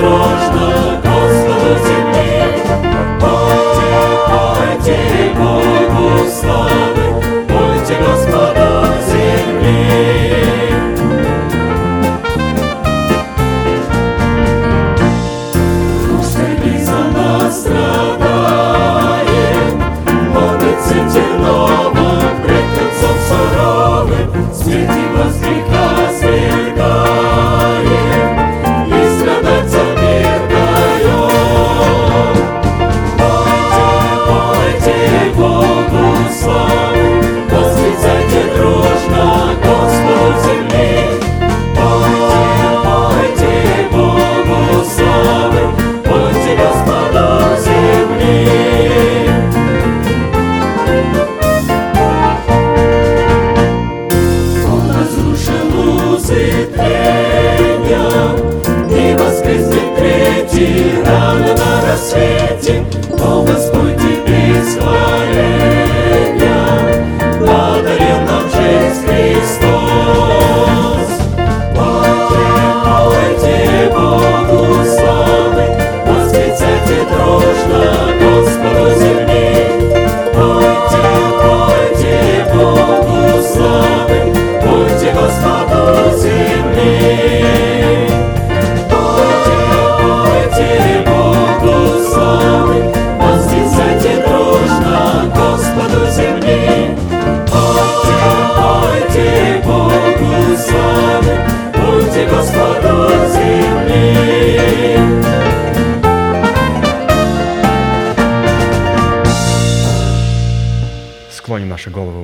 дрожно, Господу И рано на рассвете, о Господь, Ты.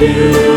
you.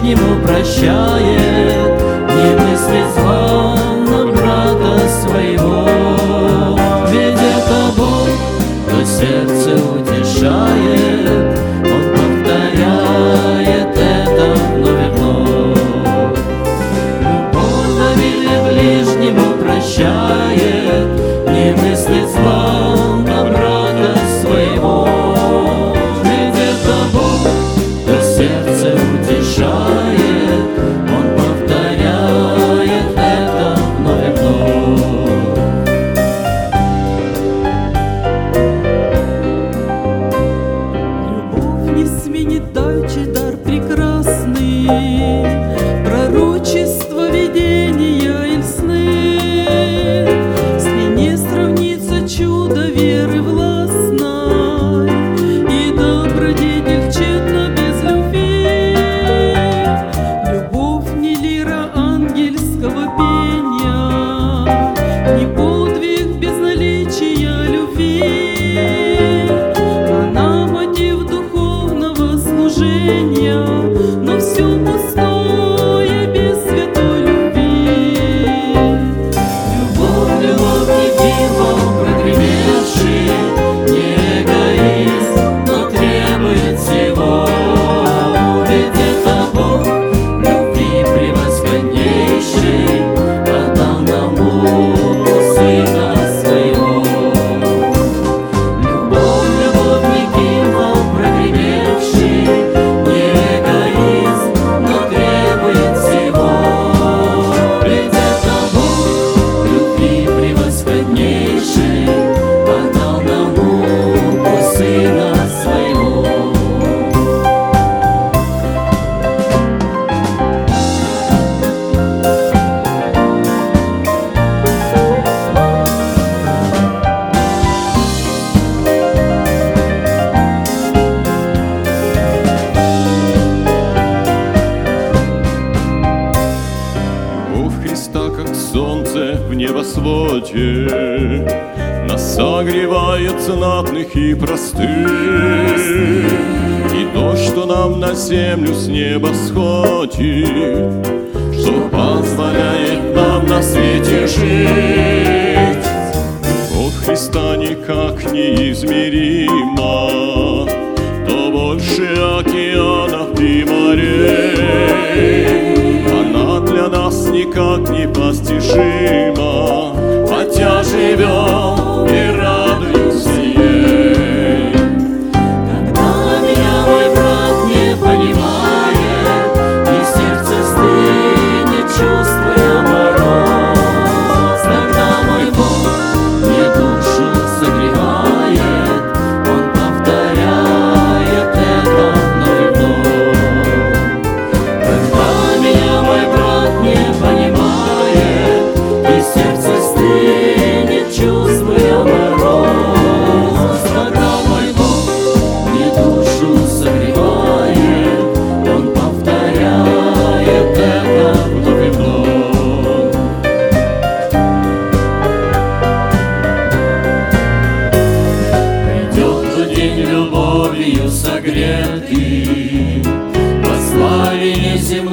Ближнему прощает, Не мыслит зла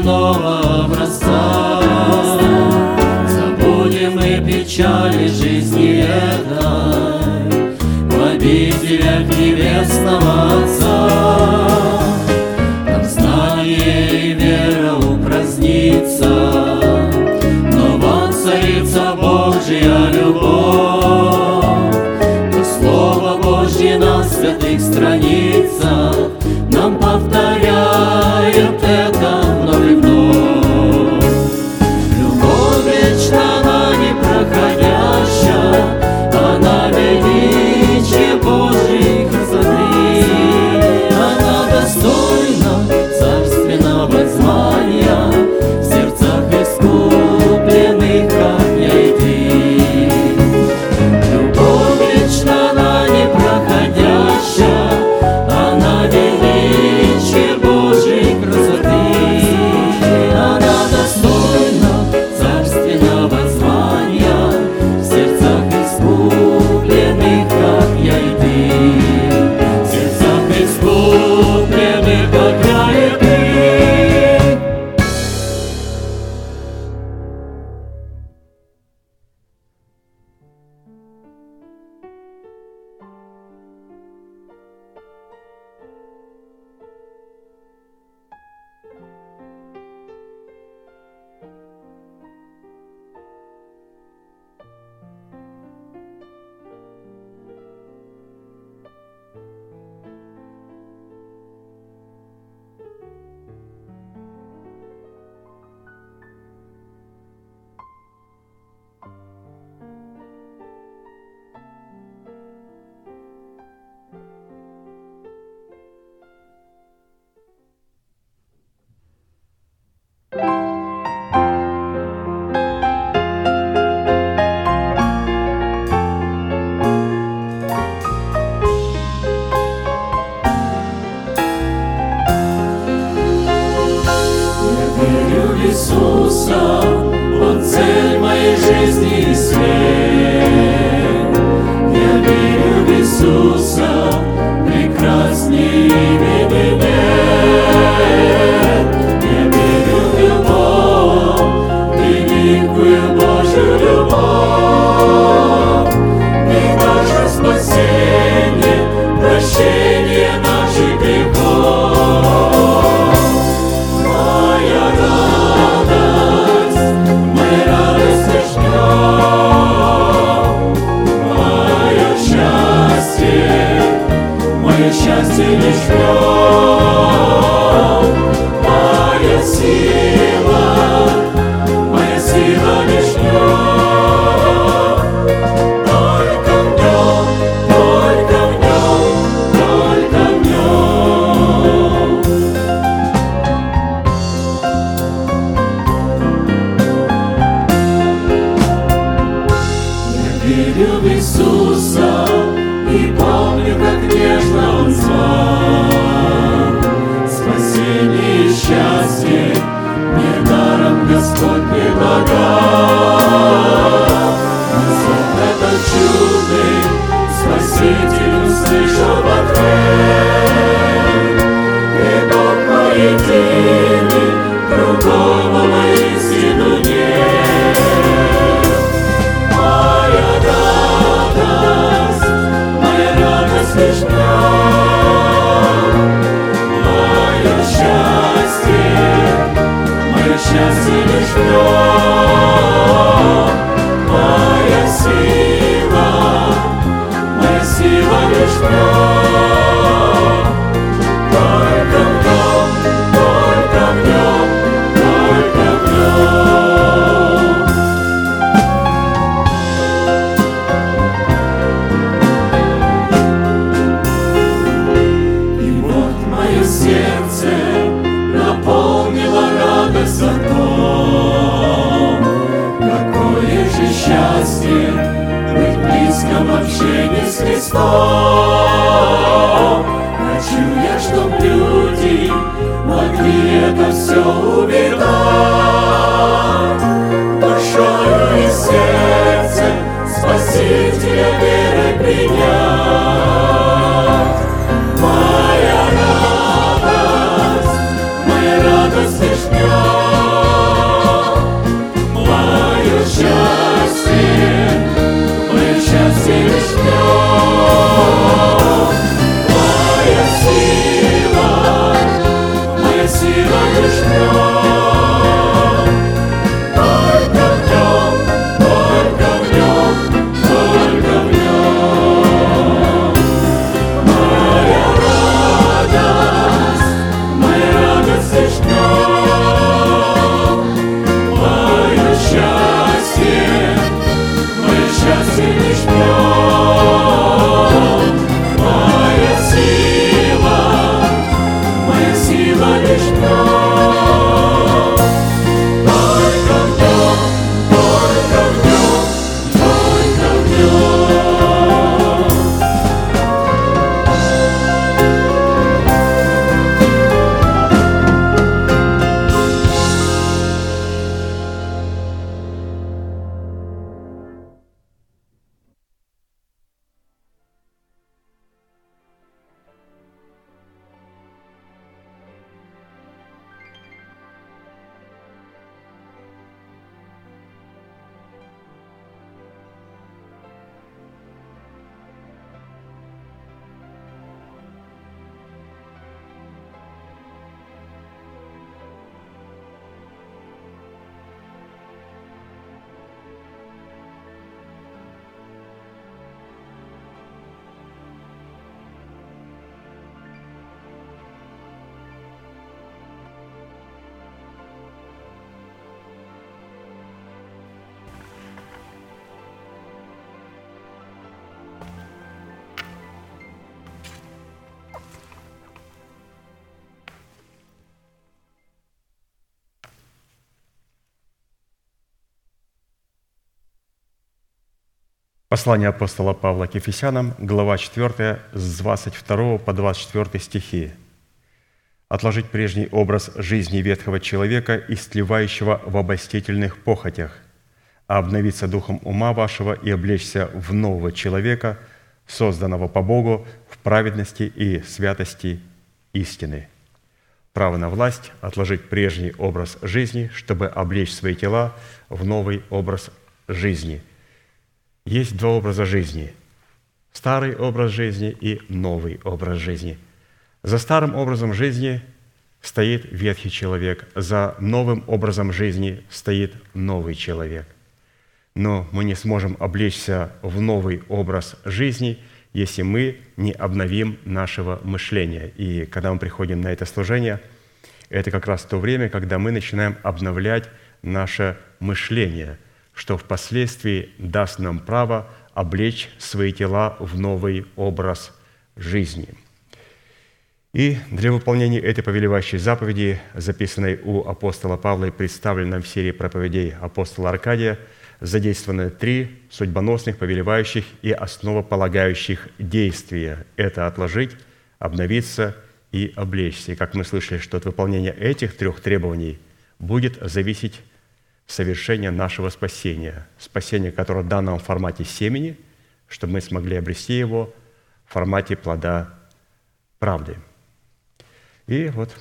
земного образца. Забудем мы печали жизни этой В обителях небесного Отца. Там знание и вера упразднится, Но вам царица Божья любовь. То Слово Божье на святых страницах Послание апостола Павла к Ефесянам, глава 4, с 22 по 24 стихи. «Отложить прежний образ жизни ветхого человека, истлевающего в обольстительных похотях, а обновиться духом ума вашего и облечься в нового человека, созданного по Богу в праведности и святости истины». Право на власть – отложить прежний образ жизни, чтобы облечь свои тела в новый образ жизни – есть два образа жизни. Старый образ жизни и новый образ жизни. За старым образом жизни стоит ветхий человек, за новым образом жизни стоит новый человек. Но мы не сможем облечься в новый образ жизни, если мы не обновим нашего мышления. И когда мы приходим на это служение, это как раз то время, когда мы начинаем обновлять наше мышление – что впоследствии даст нам право облечь свои тела в новый образ жизни. И для выполнения этой повелевающей заповеди, записанной у апостола Павла и представленной в серии проповедей апостола Аркадия, задействованы три судьбоносных, повелевающих и основополагающих действия. Это отложить, обновиться и облечься. И как мы слышали, что от выполнения этих трех требований будет зависеть совершения нашего спасения. Спасение, которое дано в формате семени, чтобы мы смогли обрести его в формате плода правды. И вот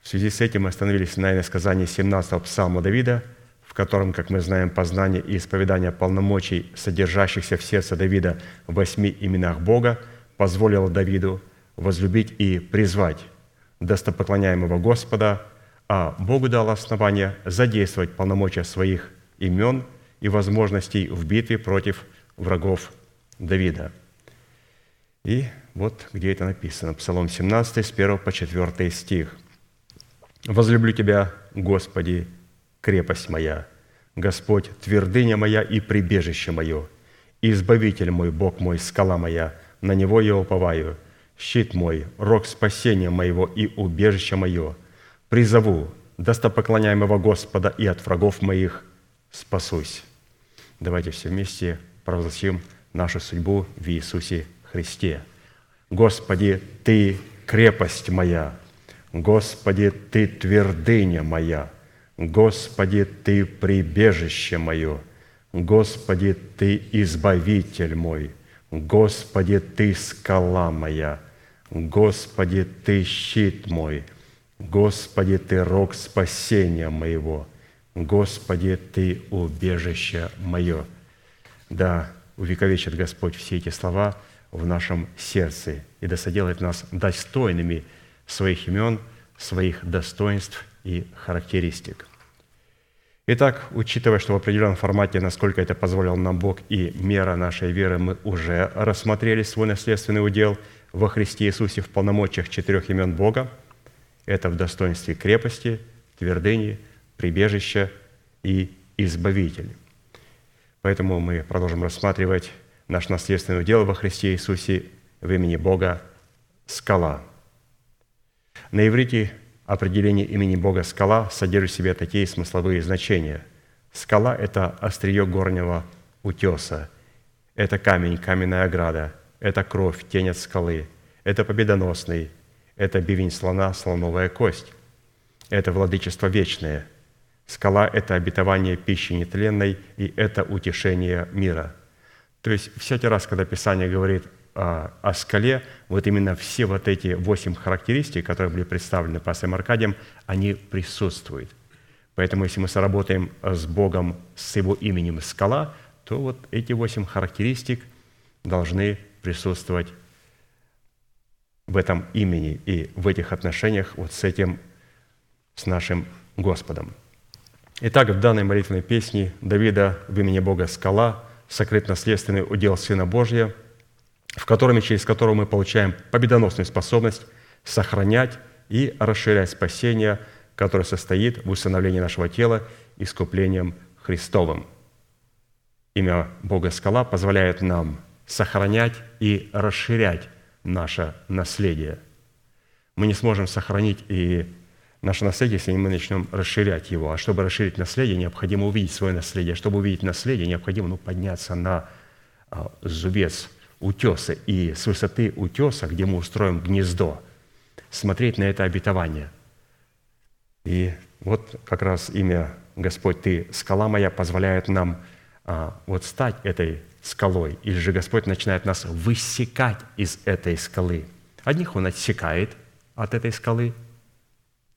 в связи с этим мы остановились на иносказании 17-го псалма Давида, в котором, как мы знаем, познание и исповедание полномочий, содержащихся в сердце Давида в восьми именах Бога, позволило Давиду возлюбить и призвать достопоклоняемого Господа – а Богу дал основание задействовать полномочия своих имен и возможностей в битве против врагов Давида. И вот где это написано. Псалом 17, с 1 по 4 стих. «Возлюблю Тебя, Господи, крепость моя, Господь, твердыня моя и прибежище мое, Избавитель мой, Бог мой, скала моя, на Него я уповаю, щит мой, рог спасения моего и убежище мое – призову достопоклоняемого Господа и от врагов моих спасусь. Давайте все вместе провозгласим нашу судьбу в Иисусе Христе. Господи, Ты крепость моя, Господи, Ты твердыня моя, Господи, Ты прибежище мое, Господи, Ты избавитель мой, Господи, Ты скала моя, Господи, Ты щит мой, Господи, Ты рог спасения моего, Господи, Ты убежище мое. Да, увековечит Господь все эти слова в нашем сердце и да соделает нас достойными своих имен, своих достоинств и характеристик. Итак, учитывая, что в определенном формате, насколько это позволил нам Бог и мера нашей веры, мы уже рассмотрели свой наследственный удел во Христе Иисусе в полномочиях четырех имен Бога. Это в достоинстве крепости, твердыни, прибежища и избавитель. Поэтому мы продолжим рассматривать наш наследственный удел во Христе Иисусе в имени Бога «Скала». На иврите определение имени Бога «скала» содержит в себе такие смысловые значения. Скала – это острие горнего утеса, это камень, каменная ограда, это кровь, тень от скалы, это победоносный, это бивень слона, слоновая кость, это владычество вечное. Скала – это обетование пищи нетленной, и это утешение мира. То есть всякий раз, когда Писание говорит о, о скале, вот именно все вот эти восемь характеристик, которые были представлены пастором Аркадием, они присутствуют. Поэтому если мы сработаем с Богом, с Его именем «скала», то вот эти восемь характеристик должны присутствовать в этом имени и в этих отношениях вот с этим, с нашим Господом. Итак, в данной молитвенной песне Давида в имени Бога «Скала» сокрыт наследственный удел Сына Божия – в котором и через которого мы получаем победоносную способность сохранять и расширять спасение, которое состоит в усыновлении нашего тела искуплением Христовым. Имя Бога Скала позволяет нам сохранять и расширять наше наследие. Мы не сможем сохранить и наше наследие, если мы начнем расширять его. А чтобы расширить наследие, необходимо увидеть свое наследие. Чтобы увидеть наследие, необходимо ну, подняться на а, зубец утеса и с высоты утеса, где мы устроим гнездо, смотреть на это обетование. И вот как раз имя Господь, Ты, скала моя, позволяет нам а, вот стать этой скалой, или же Господь начинает нас высекать из этой скалы. Одних Он отсекает от этой скалы,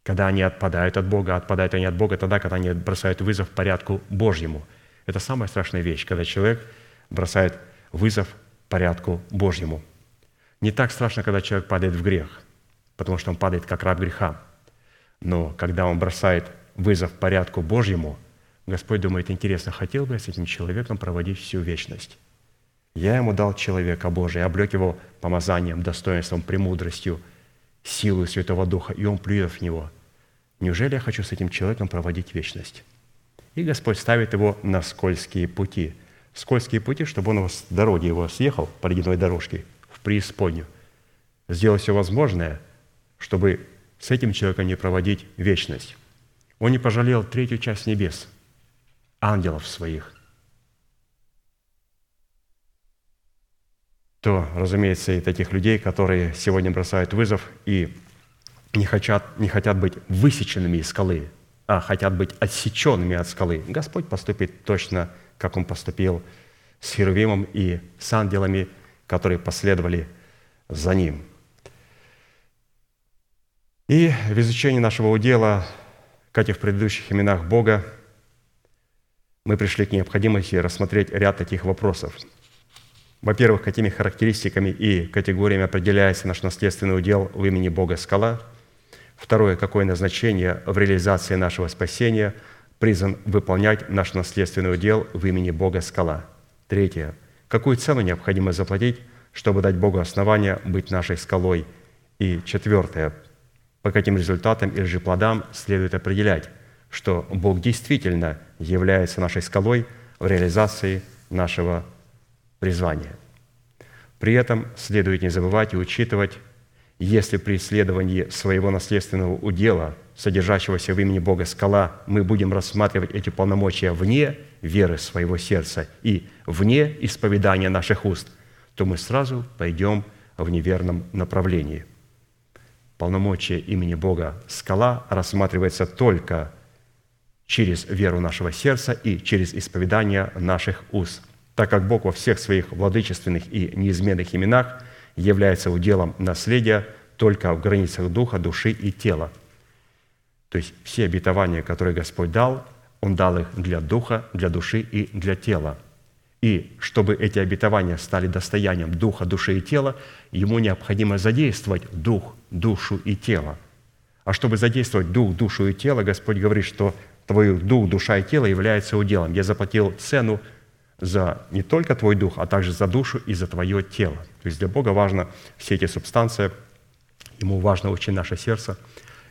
когда они отпадают от Бога, отпадают они от Бога тогда, когда они бросают вызов порядку Божьему. Это самая страшная вещь, когда человек бросает вызов порядку Божьему. Не так страшно, когда человек падает в грех, потому что он падает как раб греха. Но когда он бросает вызов порядку Божьему, Господь думает, интересно, хотел бы я с этим человеком проводить всю вечность? Я ему дал человека Божия, облег его помазанием, достоинством, премудростью, силой Святого Духа, и он плюет в него. Неужели я хочу с этим человеком проводить вечность? И Господь ставит его на скользкие пути – скользкие пути, чтобы он с дороги его съехал по ледяной дорожке в преисподнюю. Сделать все возможное, чтобы с этим человеком не проводить вечность. Он не пожалел третью часть небес, ангелов своих. То, разумеется, и таких людей, которые сегодня бросают вызов и не хотят, не хотят быть высеченными из скалы, а хотят быть отсеченными от скалы. Господь поступит точно как он поступил с Херувимом и с ангелами, которые последовали за ним. И в изучении нашего удела, как и в предыдущих именах Бога, мы пришли к необходимости рассмотреть ряд таких вопросов. Во-первых, какими характеристиками и категориями определяется наш наследственный удел в имени Бога Скала. Второе, какое назначение в реализации нашего спасения – призван выполнять наш наследственный удел в имени Бога Скала. Третье. Какую цену необходимо заплатить, чтобы дать Богу основания быть нашей скалой? И четвертое. По каким результатам или же плодам следует определять, что Бог действительно является нашей скалой в реализации нашего призвания. При этом следует не забывать и учитывать, если при исследовании своего наследственного удела – содержащегося в имени Бога скала, мы будем рассматривать эти полномочия вне веры своего сердца и вне исповедания наших уст, то мы сразу пойдем в неверном направлении. Полномочия имени Бога скала рассматривается только через веру нашего сердца и через исповедание наших уст, так как Бог во всех своих владычественных и неизменных именах является уделом наследия только в границах духа, души и тела. То есть все обетования, которые Господь дал, Он дал их для духа, для души и для тела – и чтобы эти обетования стали достоянием духа, души и тела, ему необходимо задействовать дух, душу и тело. А чтобы задействовать дух, душу и тело, Господь говорит, что твой дух, душа и тело являются уделом. Я заплатил цену за не только твой дух, а также за душу и за твое тело. То есть для Бога важно все эти субстанции, Ему важно очень наше сердце,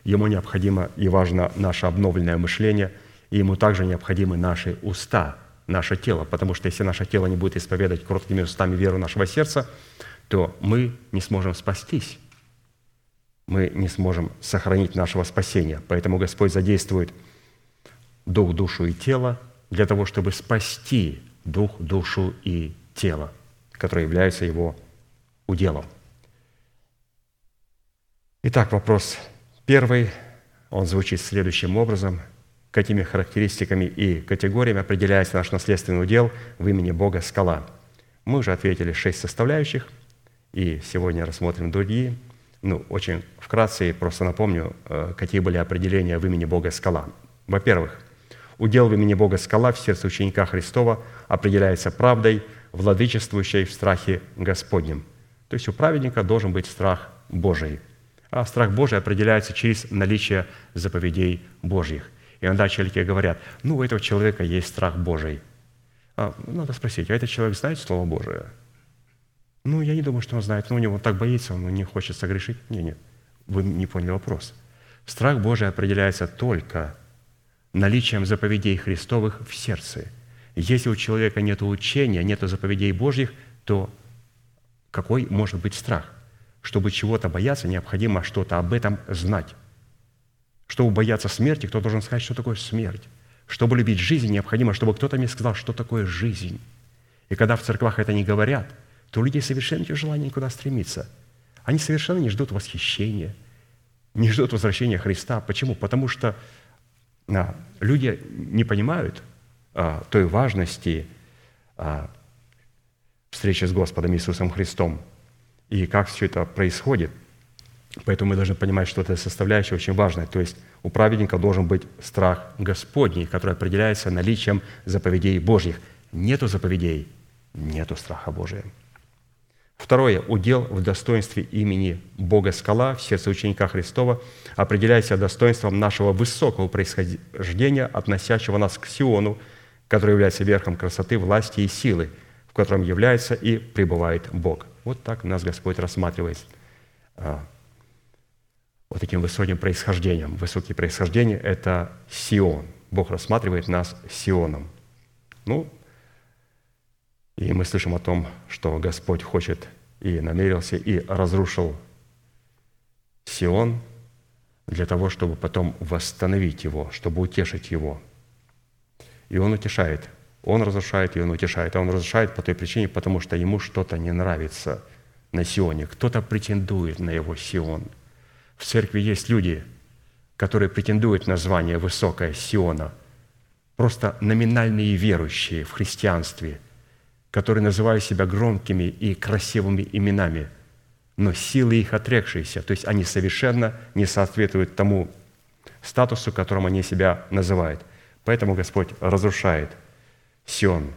Ему необходимо и важно наше обновленное мышление, и Ему также необходимы наши уста – наше тело, потому что если наше тело не будет исповедовать кроткими устами веру нашего сердца, то мы не сможем спастись, мы не сможем сохранить нашего спасения. Поэтому Господь задействует дух, душу и тело для того, чтобы спасти дух, душу и тело, которые являются его уделом. Итак, вопрос первый, он звучит следующим образом – какими характеристиками и категориями определяется наш наследственный удел в имени Бога скала. Мы уже ответили шесть составляющих, и сегодня рассмотрим другие. Ну, очень вкратце просто напомню, э, какие были определения в имени Бога скала. Во-первых, удел в имени Бога скала в сердце ученика Христова определяется правдой, владычествующей в страхе Господнем. То есть у праведника должен быть страх Божий. А страх Божий определяется через наличие заповедей Божьих – и иногда человеки говорят, ну, у этого человека есть страх Божий. А, надо спросить, а этот человек знает Слово Божие? Ну, я не думаю, что он знает. Ну, у него так боится, он не хочет согрешить. Нет, нет, вы не поняли вопрос. Страх Божий определяется только наличием заповедей Христовых в сердце. Если у человека нет учения, нет заповедей Божьих, то какой может быть страх? Чтобы чего-то бояться, необходимо что-то об этом знать. Чтобы бояться смерти, кто должен сказать, что такое смерть. Чтобы любить жизнь, необходимо, чтобы кто-то мне сказал, что такое жизнь. И когда в церквах это не говорят, то у людей совершенно нет желания никуда стремиться. Они совершенно не ждут восхищения, не ждут возвращения Христа. Почему? Потому что люди не понимают а, той важности а, встречи с Господом Иисусом Христом и как все это происходит. Поэтому мы должны понимать, что эта составляющая очень важная. То есть у праведника должен быть страх Господний, который определяется наличием заповедей Божьих. Нету заповедей, нету страха Божия. Второе. Удел в достоинстве имени Бога Скала в сердце ученика Христова определяется достоинством нашего высокого происхождения, относящего нас к Сиону, который является верхом красоты, власти и силы, в котором является и пребывает Бог. Вот так нас Господь рассматривает а, вот таким высоким происхождением. Высокие происхождение – это Сион. Бог рассматривает нас Сионом. Ну, и мы слышим о том, что Господь хочет и намерился, и разрушил Сион для того, чтобы потом восстановить его, чтобы утешить его. И он утешает. Он разрушает, и он утешает. А он разрушает по той причине, потому что ему что-то не нравится на Сионе. Кто-то претендует на его Сион – в церкви есть люди, которые претендуют на звание высокое Сиона, просто номинальные верующие в христианстве, которые называют себя громкими и красивыми именами, но силы их отрекшиеся, то есть они совершенно не соответствуют тому статусу, которым они себя называют. Поэтому Господь разрушает Сион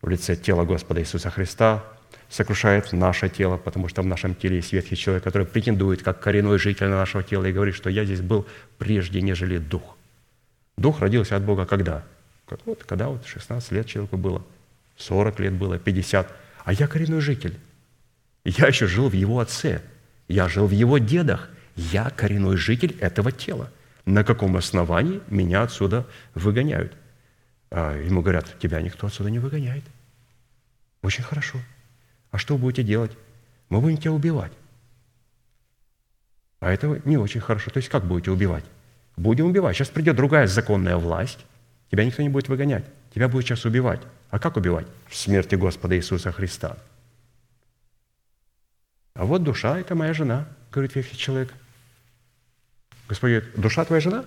в лице тела Господа Иисуса Христа, сокрушает наше тело, потому что в нашем теле есть ветхий человек, который претендует как коренной житель нашего тела и говорит, что я здесь был прежде, нежели дух. Дух родился от Бога когда? Вот, когда вот 16 лет человеку было, 40 лет было, 50. А я коренной житель. Я еще жил в его отце. Я жил в его дедах. Я коренной житель этого тела. На каком основании меня отсюда выгоняют? А ему говорят, тебя никто отсюда не выгоняет. Очень хорошо. А что вы будете делать? Мы будем тебя убивать. А это не очень хорошо. То есть как будете убивать? Будем убивать. Сейчас придет другая законная власть, тебя никто не будет выгонять. Тебя будет сейчас убивать. А как убивать? В смерти Господа Иисуса Христа. вот душа – это моя жена, говорит ветхий человек. Господь говорит, душа твоя жена?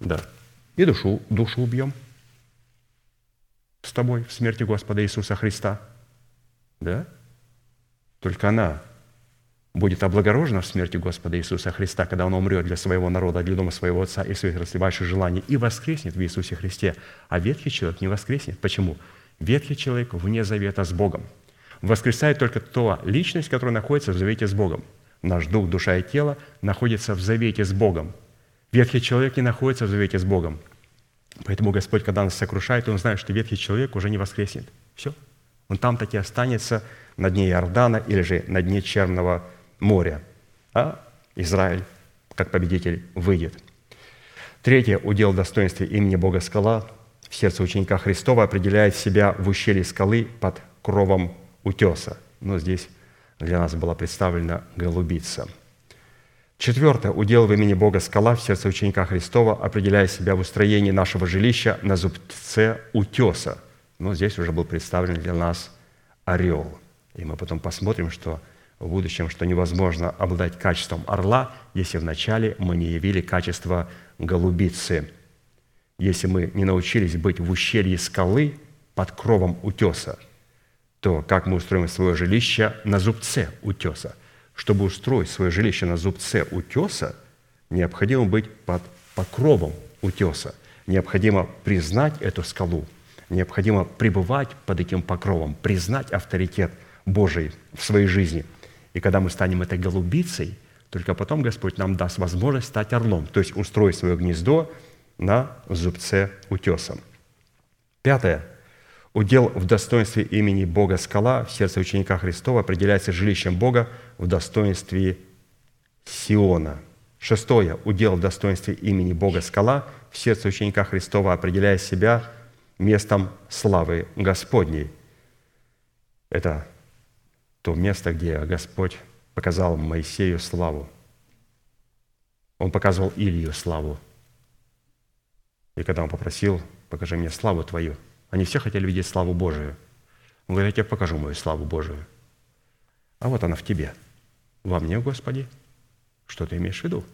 Да. И душу, душу убьем с тобой в смерти Господа Иисуса Христа. Да? Только она будет облагорожена в смерти Господа Иисуса Христа, когда Он умрет для своего народа, для дома своего Отца и своих расливающих желаний, и воскреснет в Иисусе Христе. А ветхий человек не воскреснет. Почему? Ветхий человек вне завета с Богом. Воскресает только та личность, которая находится в завете с Богом. Наш дух, душа и тело находятся в завете с Богом. Ветхий человек не находится в завете с Богом. Поэтому Господь, когда нас сокрушает, Он знает, что ветхий человек уже не воскреснет. Все. Он там таки останется на дне Иордана или же на дне Черного моря. А Израиль, как победитель, выйдет. Третье, удел достоинства имени Бога скала сердце ученика Христова определяет себя в ущелье скалы под кровом утеса. Но здесь для нас была представлена голубица – Четвертое. Удел в имени Бога скала в сердце ученика Христова, определяя себя в устроении нашего жилища на зубце утеса. Но здесь уже был представлен для нас орел. И мы потом посмотрим, что в будущем, что невозможно обладать качеством орла, если вначале мы не явили качество голубицы. Если мы не научились быть в ущелье скалы под кровом утеса, то как мы устроим свое жилище на зубце утеса – чтобы устроить свое жилище на зубце утеса, необходимо быть под покровом утеса. Необходимо признать эту скалу, необходимо пребывать под этим покровом, признать авторитет Божий в своей жизни. И когда мы станем этой голубицей, только потом Господь нам даст возможность стать орлом, то есть устроить свое гнездо на зубце утеса. Пятое – Удел в достоинстве имени Бога скала в сердце ученика Христова определяется жилищем Бога в достоинстве Сиона. Шестое. Удел в достоинстве имени Бога скала в сердце ученика Христова определяя себя местом славы Господней. Это то место, где Господь показал Моисею славу. Он показывал Илью славу. И когда он попросил, покажи мне славу Твою – они все хотели видеть славу Божию. Он говорит, я тебе покажу мою славу Божию. А вот она в тебе. Во мне, Господи. Что ты имеешь в виду?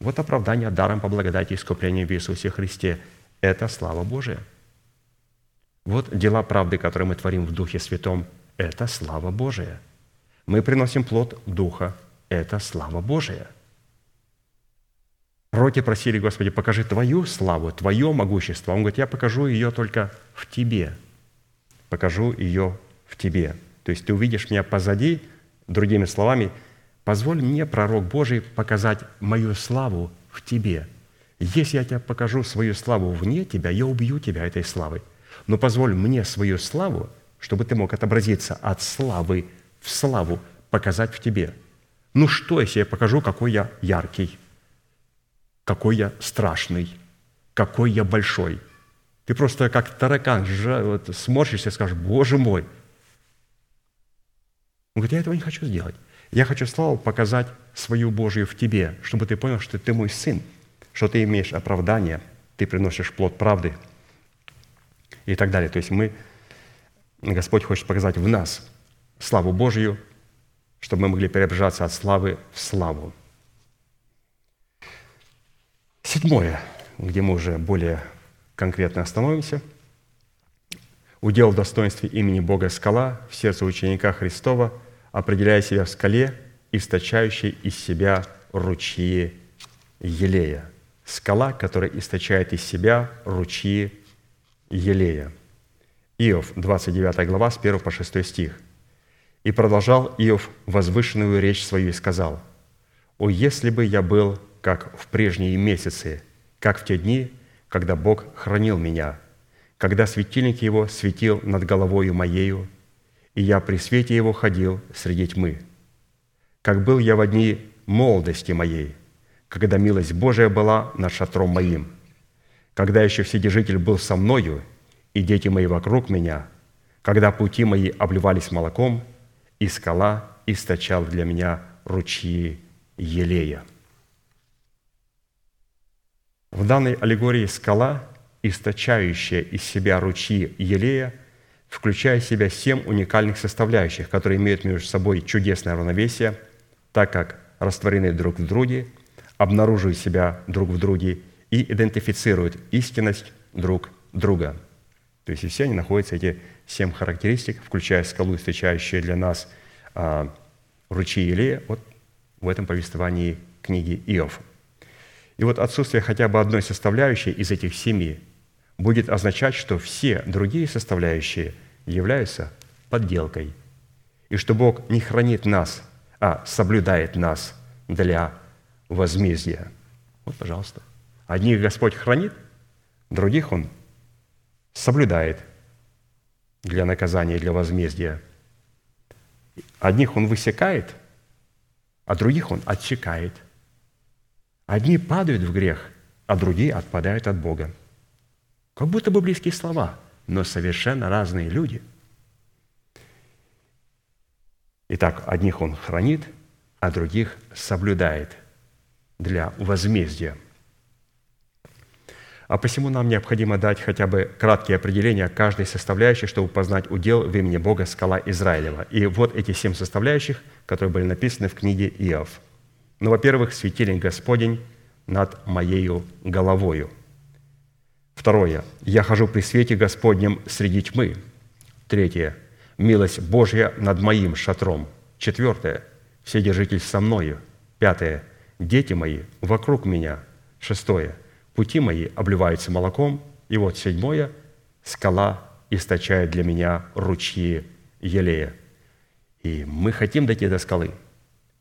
Вот оправдание даром по благодати и искупления в Иисусе Христе. Это слава Божия. Вот дела правды, которые мы творим в Духе Святом. Это слава Божия. Мы приносим плод Духа. Это слава Божия. Пророки просили, Господи, покажи Твою славу, Твое могущество. Он говорит, я покажу ее только в Тебе. Покажу ее в Тебе. То есть ты увидишь меня позади, другими словами, позволь мне, пророк Божий, показать мою славу в Тебе. Если я тебе покажу свою славу вне Тебя, я убью Тебя этой славой. Но позволь мне свою славу, чтобы ты мог отобразиться от славы в славу, показать в Тебе. Ну что, если я покажу, какой я яркий – какой я страшный, какой я большой. Ты просто как таракан вот, сморщишься и скажешь, Боже мой. Он говорит, я этого не хочу сделать. Я хочу, славу, показать свою Божию в тебе, чтобы ты понял, что ты мой сын, что ты имеешь оправдание, ты приносишь плод правды и так далее. То есть мы, Господь хочет показать в нас славу Божию, чтобы мы могли преображаться от славы в славу. Седьмое, где мы уже более конкретно остановимся. Удел в достоинстве имени Бога скала в сердце ученика Христова, определяя себя в скале, источающей из себя ручьи елея. Скала, которая источает из себя ручьи елея. Иов, 29 глава, с 1 по 6 стих. «И продолжал Иов возвышенную речь свою и сказал, «О, если бы я был как в прежние месяцы, как в те дни, когда Бог хранил меня, когда светильник Его светил над головою моею, и я при свете Его ходил среди тьмы. Как был я в дни молодости моей, когда милость Божия была над шатром моим, когда еще Вседержитель был со мною, и дети мои вокруг меня, когда пути мои обливались молоком, и скала источал для меня ручьи елея». В данной аллегории скала, источающая из себя ручьи елея, включая в себя семь уникальных составляющих, которые имеют между собой чудесное равновесие, так как растворены друг в друге, обнаруживают себя друг в друге и идентифицируют истинность друг друга. То есть и все они находятся, эти семь характеристик, включая скалу, встречающие для нас а, ручьи Илея, вот в этом повествовании книги Иов. И вот отсутствие хотя бы одной составляющей из этих семи будет означать, что все другие составляющие являются подделкой, и что Бог не хранит нас, а соблюдает нас для возмездия. Вот, пожалуйста. Одних Господь хранит, других Он соблюдает для наказания, для возмездия. Одних Он высекает, а других Он отсекает. Одни падают в грех, а другие отпадают от Бога. Как будто бы близкие слова, но совершенно разные люди. Итак, одних Он хранит, а других соблюдает для возмездия – а посему нам необходимо дать хотя бы краткие определения каждой составляющей, чтобы познать удел в имени Бога скала Израилева. И вот эти семь составляющих, которые были написаны в книге Иов. Ну, во-первых, светильник Господень над моею головою. Второе. Я хожу при свете Господнем среди тьмы. Третье. Милость Божья над моим шатром. Четвертое. Вседержитель со мною. Пятое. Дети мои вокруг меня. Шестое пути мои обливаются молоком, и вот седьмое – скала источает для меня ручьи елея. И мы хотим дойти до скалы.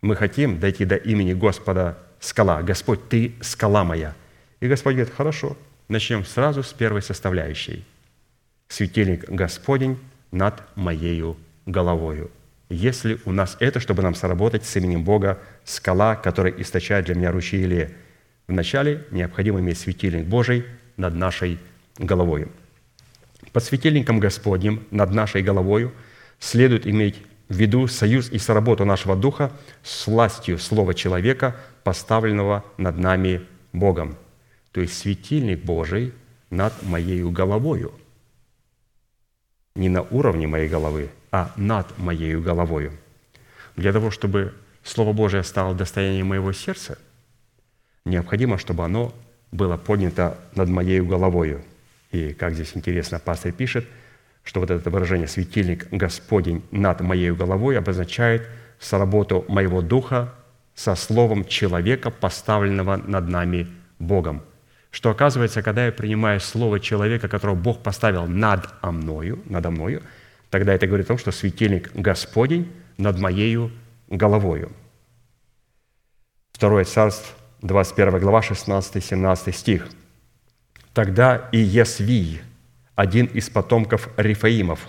Мы хотим дойти до имени Господа скала. Господь, Ты скала моя. И Господь говорит, хорошо, начнем сразу с первой составляющей. Светильник Господень над моею головою. Если у нас это, чтобы нам сработать с именем Бога, скала, которая источает для меня ручьи Илея – Вначале необходимо иметь светильник Божий над нашей головой. Под светильником Господним над нашей головой следует иметь в виду союз и соработу нашего духа с властью слова человека, поставленного над нами Богом. То есть светильник Божий над моей головою. Не на уровне моей головы, а над моей головою. Для того, чтобы Слово Божие стало достоянием моего сердца – необходимо, чтобы оно было поднято над моей головою. И, как здесь интересно, пастор пишет, что вот это выражение «светильник Господень над моей головой» обозначает соработу моего духа со словом человека, поставленного над нами Богом. Что оказывается, когда я принимаю слово человека, которого Бог поставил над мною, надо мною, тогда это говорит о том, что светильник Господень над моей головою. Второе царство, 21 глава, 16-17 стих. «Тогда и Есвий, один из потомков Рифаимов,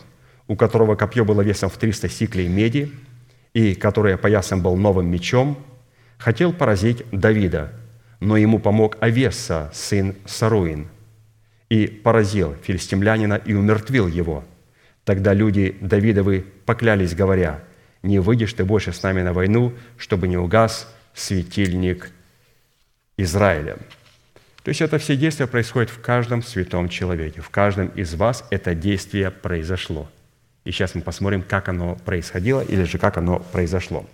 у которого копье было весом в 300 сиклей меди, и который опоясан был новым мечом, хотел поразить Давида, но ему помог Авеса, сын Саруин, и поразил филистимлянина и умертвил его. Тогда люди Давидовы поклялись, говоря, «Не выйдешь ты больше с нами на войну, чтобы не угас светильник Израиля. То есть это все действия происходят в каждом святом человеке. В каждом из вас это действие произошло. И сейчас мы посмотрим, как оно происходило или же как оно произошло.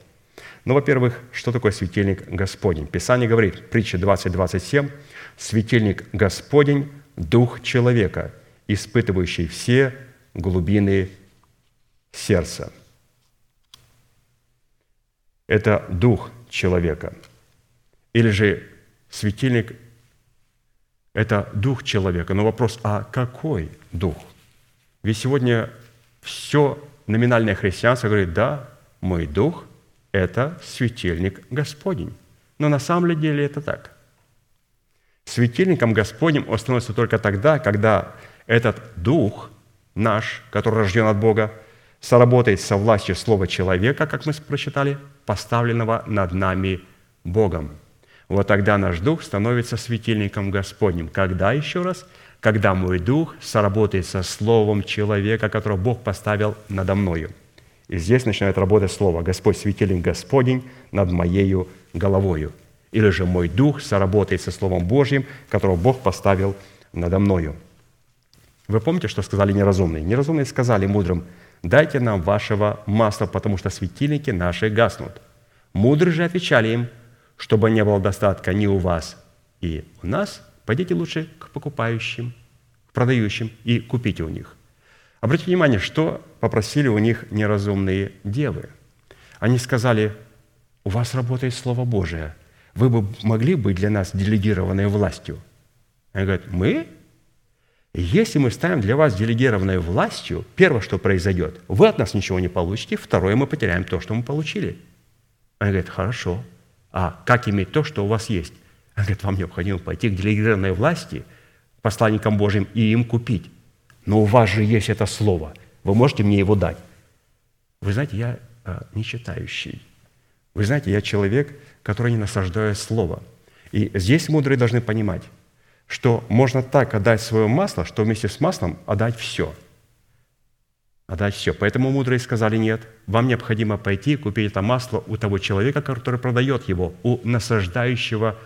Ну, во-первых, что такое светильник Господень? Писание говорит, притча 20.27, «Светильник Господень – дух человека, испытывающий все глубины сердца». Это дух человека. Или же Светильник – это дух человека. Но вопрос, а какой дух? Ведь сегодня все номинальное христианство говорит, да, мой дух – это светильник Господень. Но на самом деле это так. Светильником Господним он становится только тогда, когда этот дух наш, который рожден от Бога, соработает со властью слова человека, как мы прочитали, поставленного над нами Богом – вот тогда наш дух становится светильником Господним. Когда еще раз? Когда мой дух сработает со словом человека, которого Бог поставил надо мною. И здесь начинает работать слово «Господь светильник Господень над моею головою». Или же мой дух сработает со Словом Божьим, которого Бог поставил надо мною. Вы помните, что сказали неразумные? Неразумные сказали мудрым, «Дайте нам вашего масла, потому что светильники наши гаснут». Мудрые же отвечали им, чтобы не было достатка ни у вас и у нас, пойдите лучше к покупающим, к продающим и купите у них. Обратите внимание, что попросили у них неразумные девы. Они сказали, у вас работает Слово Божие, вы бы могли быть для нас делегированной властью? Они говорят, мы? Если мы ставим для вас делегированной властью, первое, что произойдет, вы от нас ничего не получите, второе, мы потеряем то, что мы получили. Они говорят, хорошо, а как иметь то, что у вас есть? Они говорят, вам необходимо пойти к делегированной власти, посланникам Божьим, и им купить. Но у вас же есть это слово, вы можете мне его дать. Вы знаете, я а, не читающий. Вы знаете, я человек, который не насаждает слово. И здесь мудрые должны понимать, что можно так отдать свое масло, что вместе с маслом отдать все. Отдать все. Поэтому мудрые сказали, нет, вам необходимо пойти купить это масло у того человека, который продает его, у насаждающего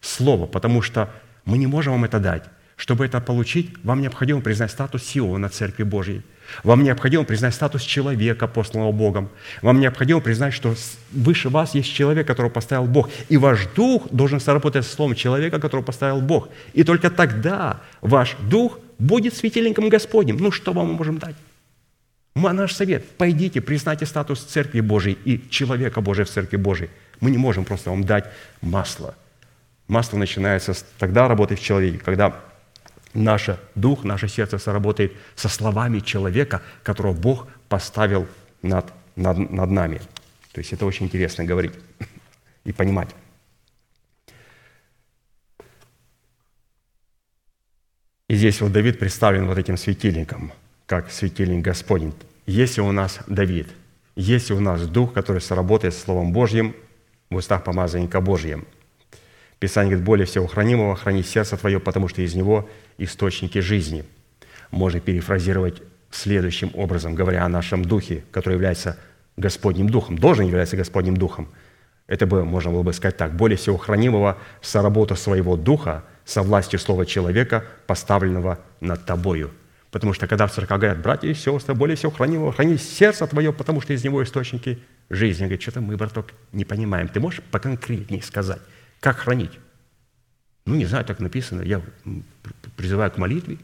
слова, потому что мы не можем вам это дать. Чтобы это получить, вам необходимо признать статус Сиона Церкви Божьей. Вам необходимо признать статус человека, посланного Богом. Вам необходимо признать, что выше вас есть человек, которого поставил Бог. И ваш дух должен сработать с словом человека, которого поставил Бог. И только тогда ваш дух будет светильником Господним. Ну, что вам мы можем дать? Наш совет – пойдите, признайте статус Церкви Божьей и человека Божия в Церкви Божьей. Мы не можем просто вам дать масло. Масло начинается тогда работать в человеке, когда наш дух, наше сердце сработает со словами человека, которого Бог поставил над, над, над нами. То есть это очень интересно говорить и понимать. И здесь вот Давид представлен вот этим светильником, как светильник Господень. Если у нас Давид, если у нас Дух, который сработает Словом Божьим в устах помазанника Божьим – Писание говорит, более всего хранимого храни сердце твое, потому что из него источники жизни. Можно перефразировать следующим образом, говоря о нашем духе, который является Господним духом, должен являться Господним духом. Это бы, можно было бы сказать так, более всего хранимого соработа своего духа со властью слова человека, поставленного над тобою. Потому что когда в церкви говорят, братья и сестры, более всего хранимого, храни сердце твое, потому что из него источники жизни. Говорит, что-то мы, браток, не понимаем. Ты можешь поконкретнее сказать? Как хранить? Ну, не знаю, так написано. Я призываю к молитве.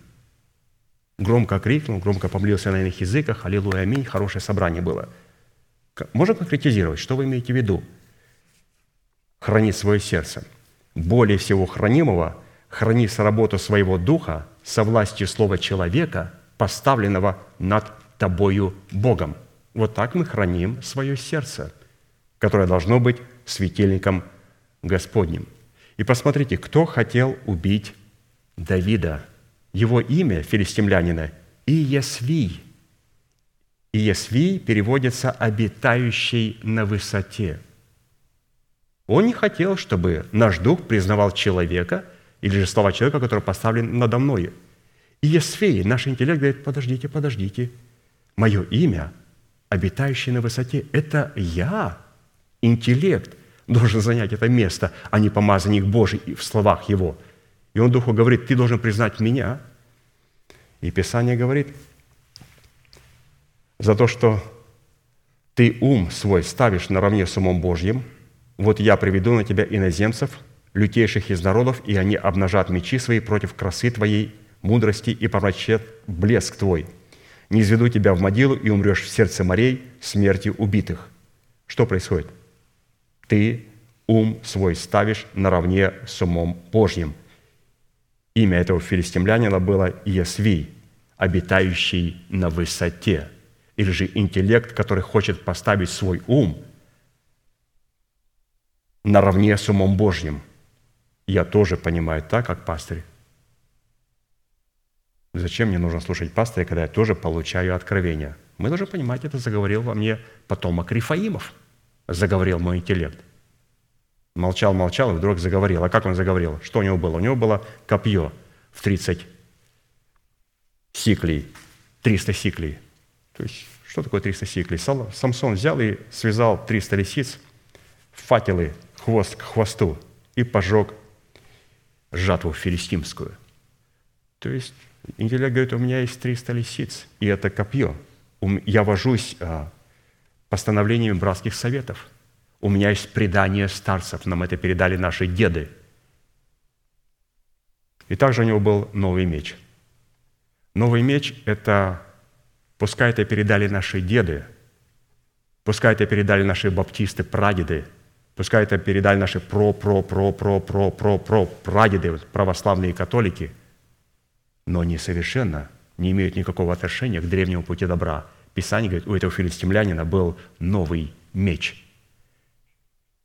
Громко крикнул, громко помолился на иных языках. Аллилуйя, аминь. Хорошее собрание было. Можно конкретизировать, что вы имеете в виду? Хранить свое сердце. Более всего хранимого храни с работу своего духа со властью слова человека, поставленного над тобою Богом. Вот так мы храним свое сердце, которое должно быть светильником Господним. И посмотрите, кто хотел убить Давида. Его имя филистимлянина – Иесвий. Иесвий переводится «обитающий на высоте». Он не хотел, чтобы наш дух признавал человека или же слова человека, который поставлен надо мной. Иесвей, наш интеллект говорит, подождите, подождите, мое имя, обитающий на высоте, это я, интеллект, должен занять это место, а не помазанник Божий в словах Его. И он Духу говорит, ты должен признать меня. И Писание говорит, за то, что ты ум свой ставишь наравне с умом Божьим, вот я приведу на тебя иноземцев, лютейших из народов, и они обнажат мечи свои против красы твоей, мудрости и помрачет блеск твой. Не изведу тебя в могилу, и умрешь в сердце морей смерти убитых. Что происходит? ты ум свой ставишь наравне с умом Божьим. Имя этого филистимлянина было Иесвий, обитающий на высоте, или же интеллект, который хочет поставить свой ум наравне с умом Божьим. Я тоже понимаю так, как пастырь. Зачем мне нужно слушать пастыря, когда я тоже получаю откровение? Мы должны понимать, это заговорил во мне потомок Рифаимов – заговорил мой интеллект. Молчал, молчал, и вдруг заговорил. А как он заговорил? Что у него было? У него было копье в 30 сиклей, 300 сиклей. То есть, что такое 300 сиклей? Самсон взял и связал 300 лисиц, факелы, хвост к хвосту, и пожег жатву филистимскую. То есть, интеллект говорит, у меня есть 300 лисиц, и это копье. Я вожусь а, постановлениями братских советов. У меня есть предание старцев, нам это передали наши деды. И также у него был новый меч. Новый меч – это, пускай это передали наши деды, пускай это передали наши баптисты, прадеды, пускай это передали наши про-про-про-про-про-про-прадеды, православные католики, но они совершенно не имеют никакого отношения к древнему пути добра. Писание говорит, у этого филистимлянина был новый меч –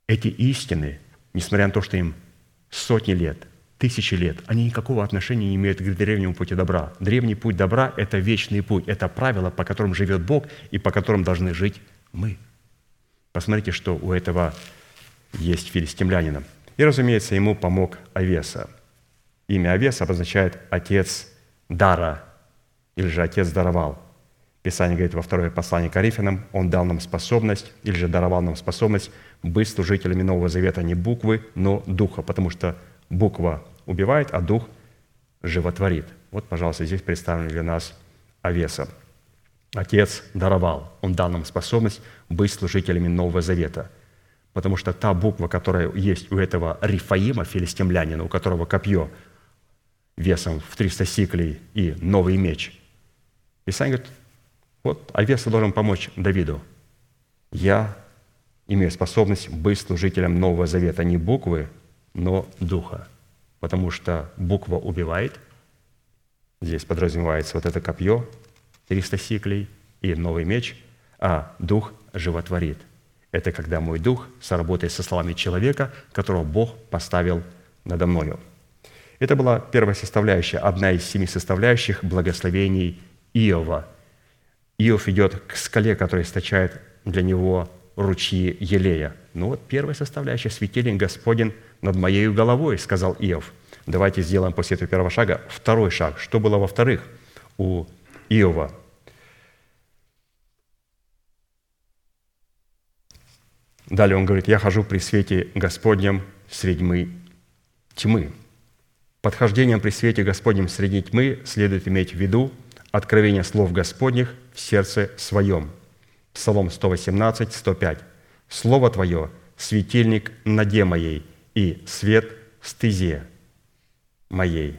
эти истины, несмотря на то, что им сотни лет, тысячи лет, они никакого отношения не имеют к древнему пути добра. Древний путь добра – это вечный путь, это правило, по которым живет Бог и по которым должны жить мы. Посмотрите, что у этого есть филистимлянина. И, разумеется, ему помог Овеса. Имя Овеса обозначает «отец дара» или же «отец даровал». Писание говорит во второе послание к Коринфянам, Он дал нам способность, или же даровал нам способность быть служителями Нового Завета не буквы, но духа, потому что буква убивает, а дух животворит. Вот, пожалуйста, здесь представлен для нас Овеса. Отец даровал, Он дал нам способность быть служителями Нового Завета, потому что та буква, которая есть у этого Рифаима, филистимлянина, у которого копье весом в 300 сиклей и новый меч, Писание говорит, вот Овеса должен помочь Давиду. Я имею способность быть служителем Нового Завета не буквы, но духа. Потому что буква убивает, здесь подразумевается вот это копье, 300 сиклей и новый меч, а дух животворит. Это когда мой дух сработает со словами человека, которого Бог поставил надо мною. Это была первая составляющая, одна из семи составляющих благословений Иова. Иов идет к скале, которая источает для него ручьи елея. Ну вот первая составляющая – светильник Господень над моей головой, сказал Иов. Давайте сделаем после этого первого шага второй шаг. Что было во-вторых у Иова? Далее он говорит, «Я хожу при свете Господнем среди тьмы». Подхождением при свете Господнем среди тьмы следует иметь в виду откровение слов Господних в сердце своем – Псалом 118, 105. «Слово Твое – светильник наде моей и свет стезе моей».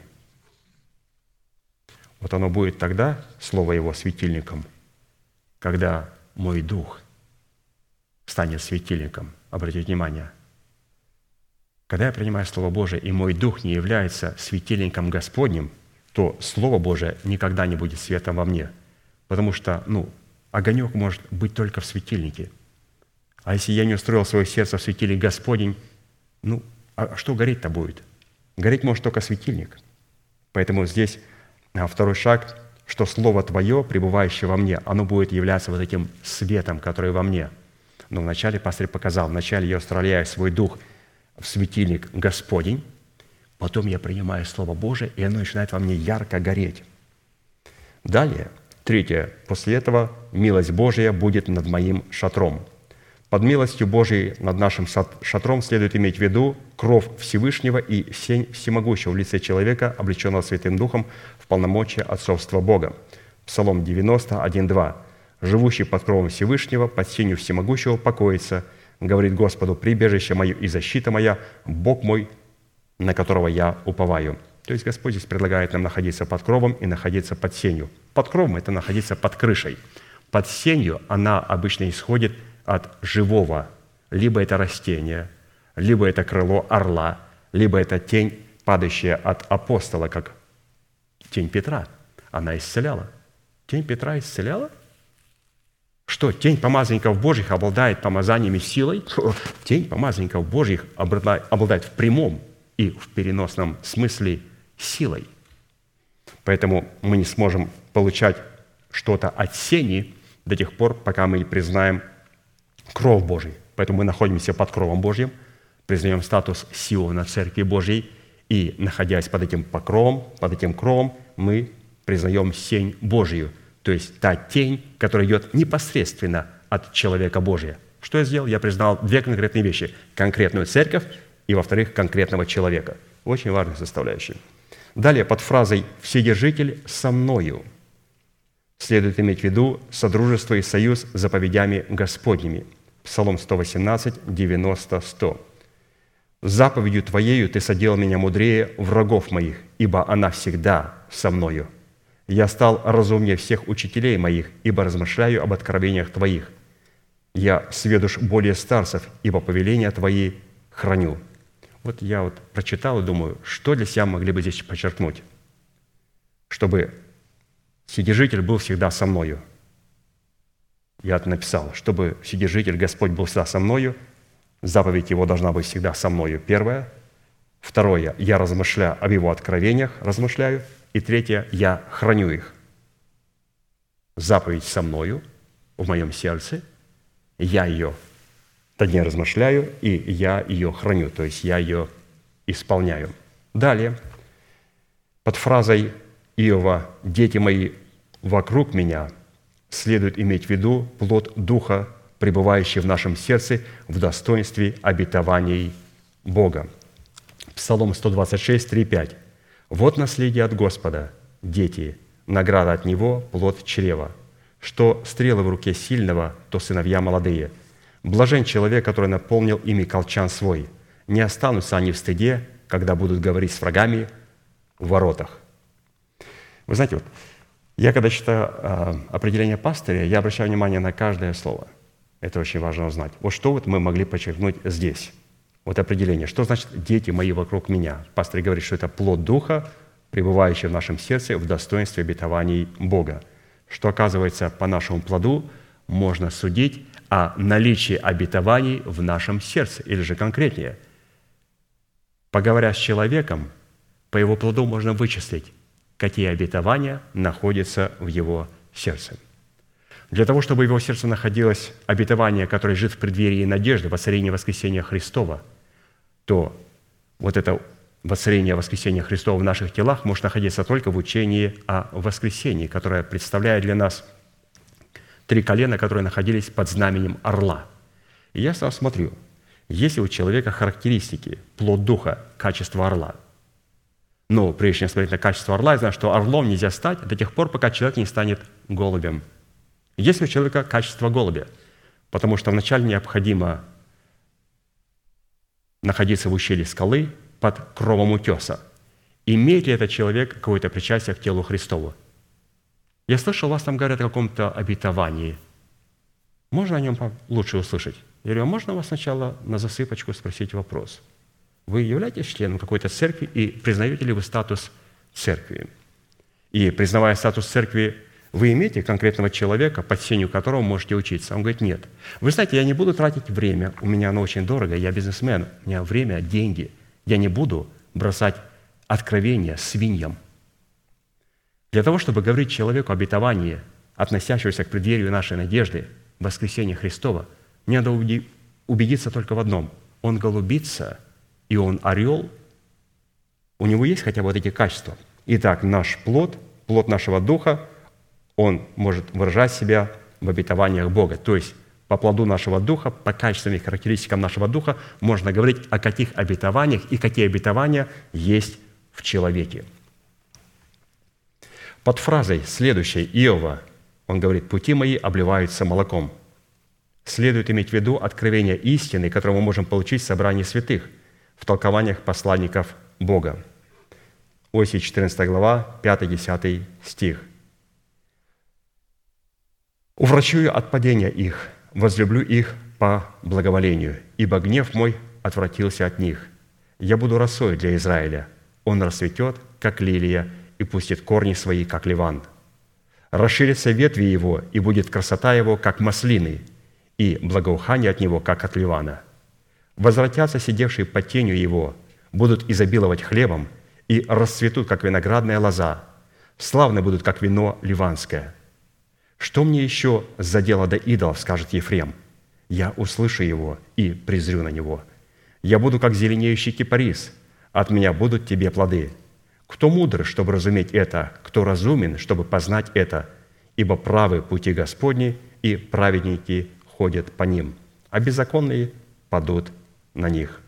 Вот оно будет тогда, Слово Его, светильником, когда мой дух станет светильником. Обратите внимание. Когда я принимаю Слово Божие, и мой дух не является светильником Господним, то Слово Божие никогда не будет светом во мне. Потому что, ну, огонек может быть только в светильнике. А если я не устроил свое сердце в светильник Господень, ну, а что гореть-то будет? Гореть может только светильник. Поэтому здесь а, второй шаг, что Слово Твое, пребывающее во мне, оно будет являться вот этим светом, который во мне. Но вначале пастырь показал, вначале я устраняю свой дух в светильник Господень, потом я принимаю Слово Божие, и оно начинает во мне ярко гореть. Далее – Третье. После этого милость Божия будет над моим шатром. Под милостью Божией над нашим шатром следует иметь в виду кров Всевышнего и сень всемогущего в лице человека, облеченного Святым Духом в полномочия отцовства Бога. Псалом 90, 1, 2. «Живущий под кровом Всевышнего, под сенью всемогущего покоится, говорит Господу, прибежище мое и защита моя, Бог мой, на которого я уповаю». То есть Господь здесь предлагает нам находиться под кровом и находиться под сенью. Под кровом – это находиться под крышей. Под сенью она обычно исходит от живого. Либо это растение, либо это крыло орла, либо это тень, падающая от апостола, как тень Петра. Она исцеляла. Тень Петра исцеляла? Что, тень помазанников Божьих обладает помазаниями силой? Тень помазанников Божьих обладает в прямом и в переносном смысле – силой. Поэтому мы не сможем получать что-то от сени до тех пор, пока мы не признаем кровь Божий. Поэтому мы находимся под кровом Божьим, признаем статус Сиона Церкви Божьей, и, находясь под этим покровом, под этим кровом, мы признаем сень Божью, то есть та тень, которая идет непосредственно от человека Божия. Что я сделал? Я признал две конкретные вещи. Конкретную церковь и, во-вторых, конкретного человека. Очень важная составляющая. Далее, под фразой «Вседержитель со мною» следует иметь в виду содружество и союз с заповедями Господними. Псалом 118, 90, 100. «Заповедью Твоею Ты соделал меня мудрее врагов моих, ибо она всегда со мною. Я стал разумнее всех учителей моих, ибо размышляю об откровениях Твоих. Я сведуш более старцев, ибо повеления Твои храню». Вот я вот прочитал и думаю, что для себя могли бы здесь подчеркнуть, чтобы Вседержитель был всегда со мною. Я это написал, чтобы Вседержитель, Господь был всегда со мною, заповедь Его должна быть всегда со мною. Первое. Второе. Я размышляю об Его откровениях, размышляю. И третье. Я храню их. Заповедь со мною, в моем сердце. Я ее тогда размышляю, и я ее храню, то есть я ее исполняю. Далее, под фразой Иова «Дети мои вокруг меня» следует иметь в виду плод Духа, пребывающий в нашем сердце в достоинстве обетований Бога. Псалом 126, 3, 5. «Вот наследие от Господа, дети, награда от Него – плод чрева. Что стрелы в руке сильного, то сыновья молодые. Блажен человек, который наполнил ими колчан свой. Не останутся они в стыде, когда будут говорить с врагами в воротах». Вы знаете, вот я когда читаю э, определение пастыря, я обращаю внимание на каждое слово. Это очень важно узнать. Вот что вот мы могли подчеркнуть здесь. Вот определение. Что значит «дети мои вокруг меня»? Пастор говорит, что это плод Духа, пребывающий в нашем сердце в достоинстве обетований Бога. Что, оказывается, по нашему плоду можно судить о наличии обетований в нашем сердце, или же конкретнее. Поговоря с человеком, по его плоду можно вычислить, какие обетования находятся в его сердце. Для того, чтобы в его сердце находилось обетование, которое жит в преддверии надежды, воцарения воскресения Христова, то вот это воцарение воскресения Христова в наших телах может находиться только в учении о воскресении, которое представляет для нас три колена, которые находились под знаменем орла. И я сам смотрю, если у человека характеристики, плод духа, качество орла – но прежде чем смотреть на качество орла, я знаю, что орлом нельзя стать до тех пор, пока человек не станет голубем. Есть у человека качество голубя, потому что вначале необходимо находиться в ущелье скалы под кровом утеса. Имеет ли этот человек какое-то причастие к телу Христову? Я слышал, вас там говорят о каком-то обетовании. Можно о нем лучше услышать? Я говорю, а можно вас сначала на засыпочку спросить вопрос – вы являетесь членом какой-то церкви и признаете ли вы статус церкви? И признавая статус церкви, вы имеете конкретного человека, под сенью которого можете учиться? Он говорит, нет. Вы знаете, я не буду тратить время, у меня оно очень дорого, я бизнесмен, у меня время, деньги. Я не буду бросать откровения свиньям. Для того, чтобы говорить человеку обетование, относящегося к преддверию нашей надежды, воскресения Христова, мне надо убедиться только в одном. Он голубится – и он орел, у него есть хотя бы вот эти качества. Итак, наш плод, плод нашего духа, он может выражать себя в обетованиях Бога. То есть по плоду нашего духа, по качественным характеристикам нашего духа можно говорить о каких обетованиях и какие обетования есть в человеке. Под фразой следующей Иова он говорит, «Пути мои обливаются молоком». Следует иметь в виду откровение истины, которое мы можем получить в собрании святых – в толкованиях посланников Бога. Оси 14 глава, 5-10 стих. «Уврачую от падения их, возлюблю их по благоволению, ибо гнев мой отвратился от них. Я буду росой для Израиля, он расцветет, как лилия, и пустит корни свои, как ливан. Расширятся ветви его, и будет красота его, как маслины, и благоухание от него, как от ливана. Возвратятся сидевшие под тенью его, будут изобиловать хлебом и расцветут, как виноградная лоза. Славны будут, как вино ливанское. Что мне еще за дело до идолов, скажет Ефрем? Я услышу его и презрю на него. Я буду, как зеленеющий кипарис. От меня будут тебе плоды. Кто мудр, чтобы разуметь это? Кто разумен, чтобы познать это? Ибо правы пути Господни, и праведники ходят по ним, а беззаконные падут на них.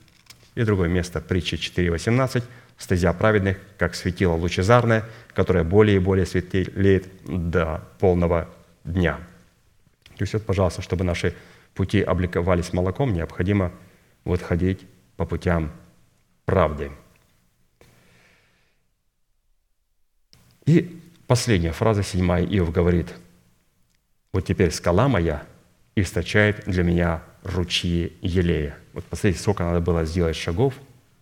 И другое место, притча 4.18, «Стезя праведных, как светило лучезарное, которое более и более светлеет до полного дня». То есть вот, пожалуйста, чтобы наши пути обликовались молоком, необходимо вот ходить по путям правды. И последняя фраза, седьмая, Иов говорит, «Вот теперь скала моя источает для меня ручьи елея». Вот посмотрите, сколько надо было сделать шагов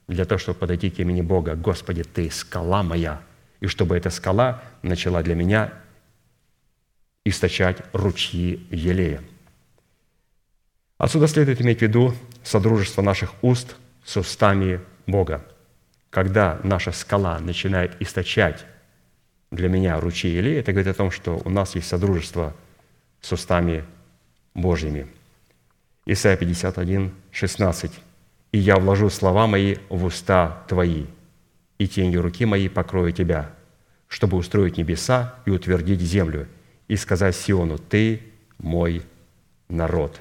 для того, чтобы подойти к имени Бога. «Господи, Ты скала моя!» И чтобы эта скала начала для меня источать ручьи елея. Отсюда следует иметь в виду содружество наших уст с устами Бога. Когда наша скала начинает источать для меня ручьи елея, это говорит о том, что у нас есть содружество с устами Божьими. Исайя 51, 16. «И я вложу слова мои в уста твои, и тенью руки моей покрою тебя, чтобы устроить небеса и утвердить землю, и сказать Сиону, ты мой народ».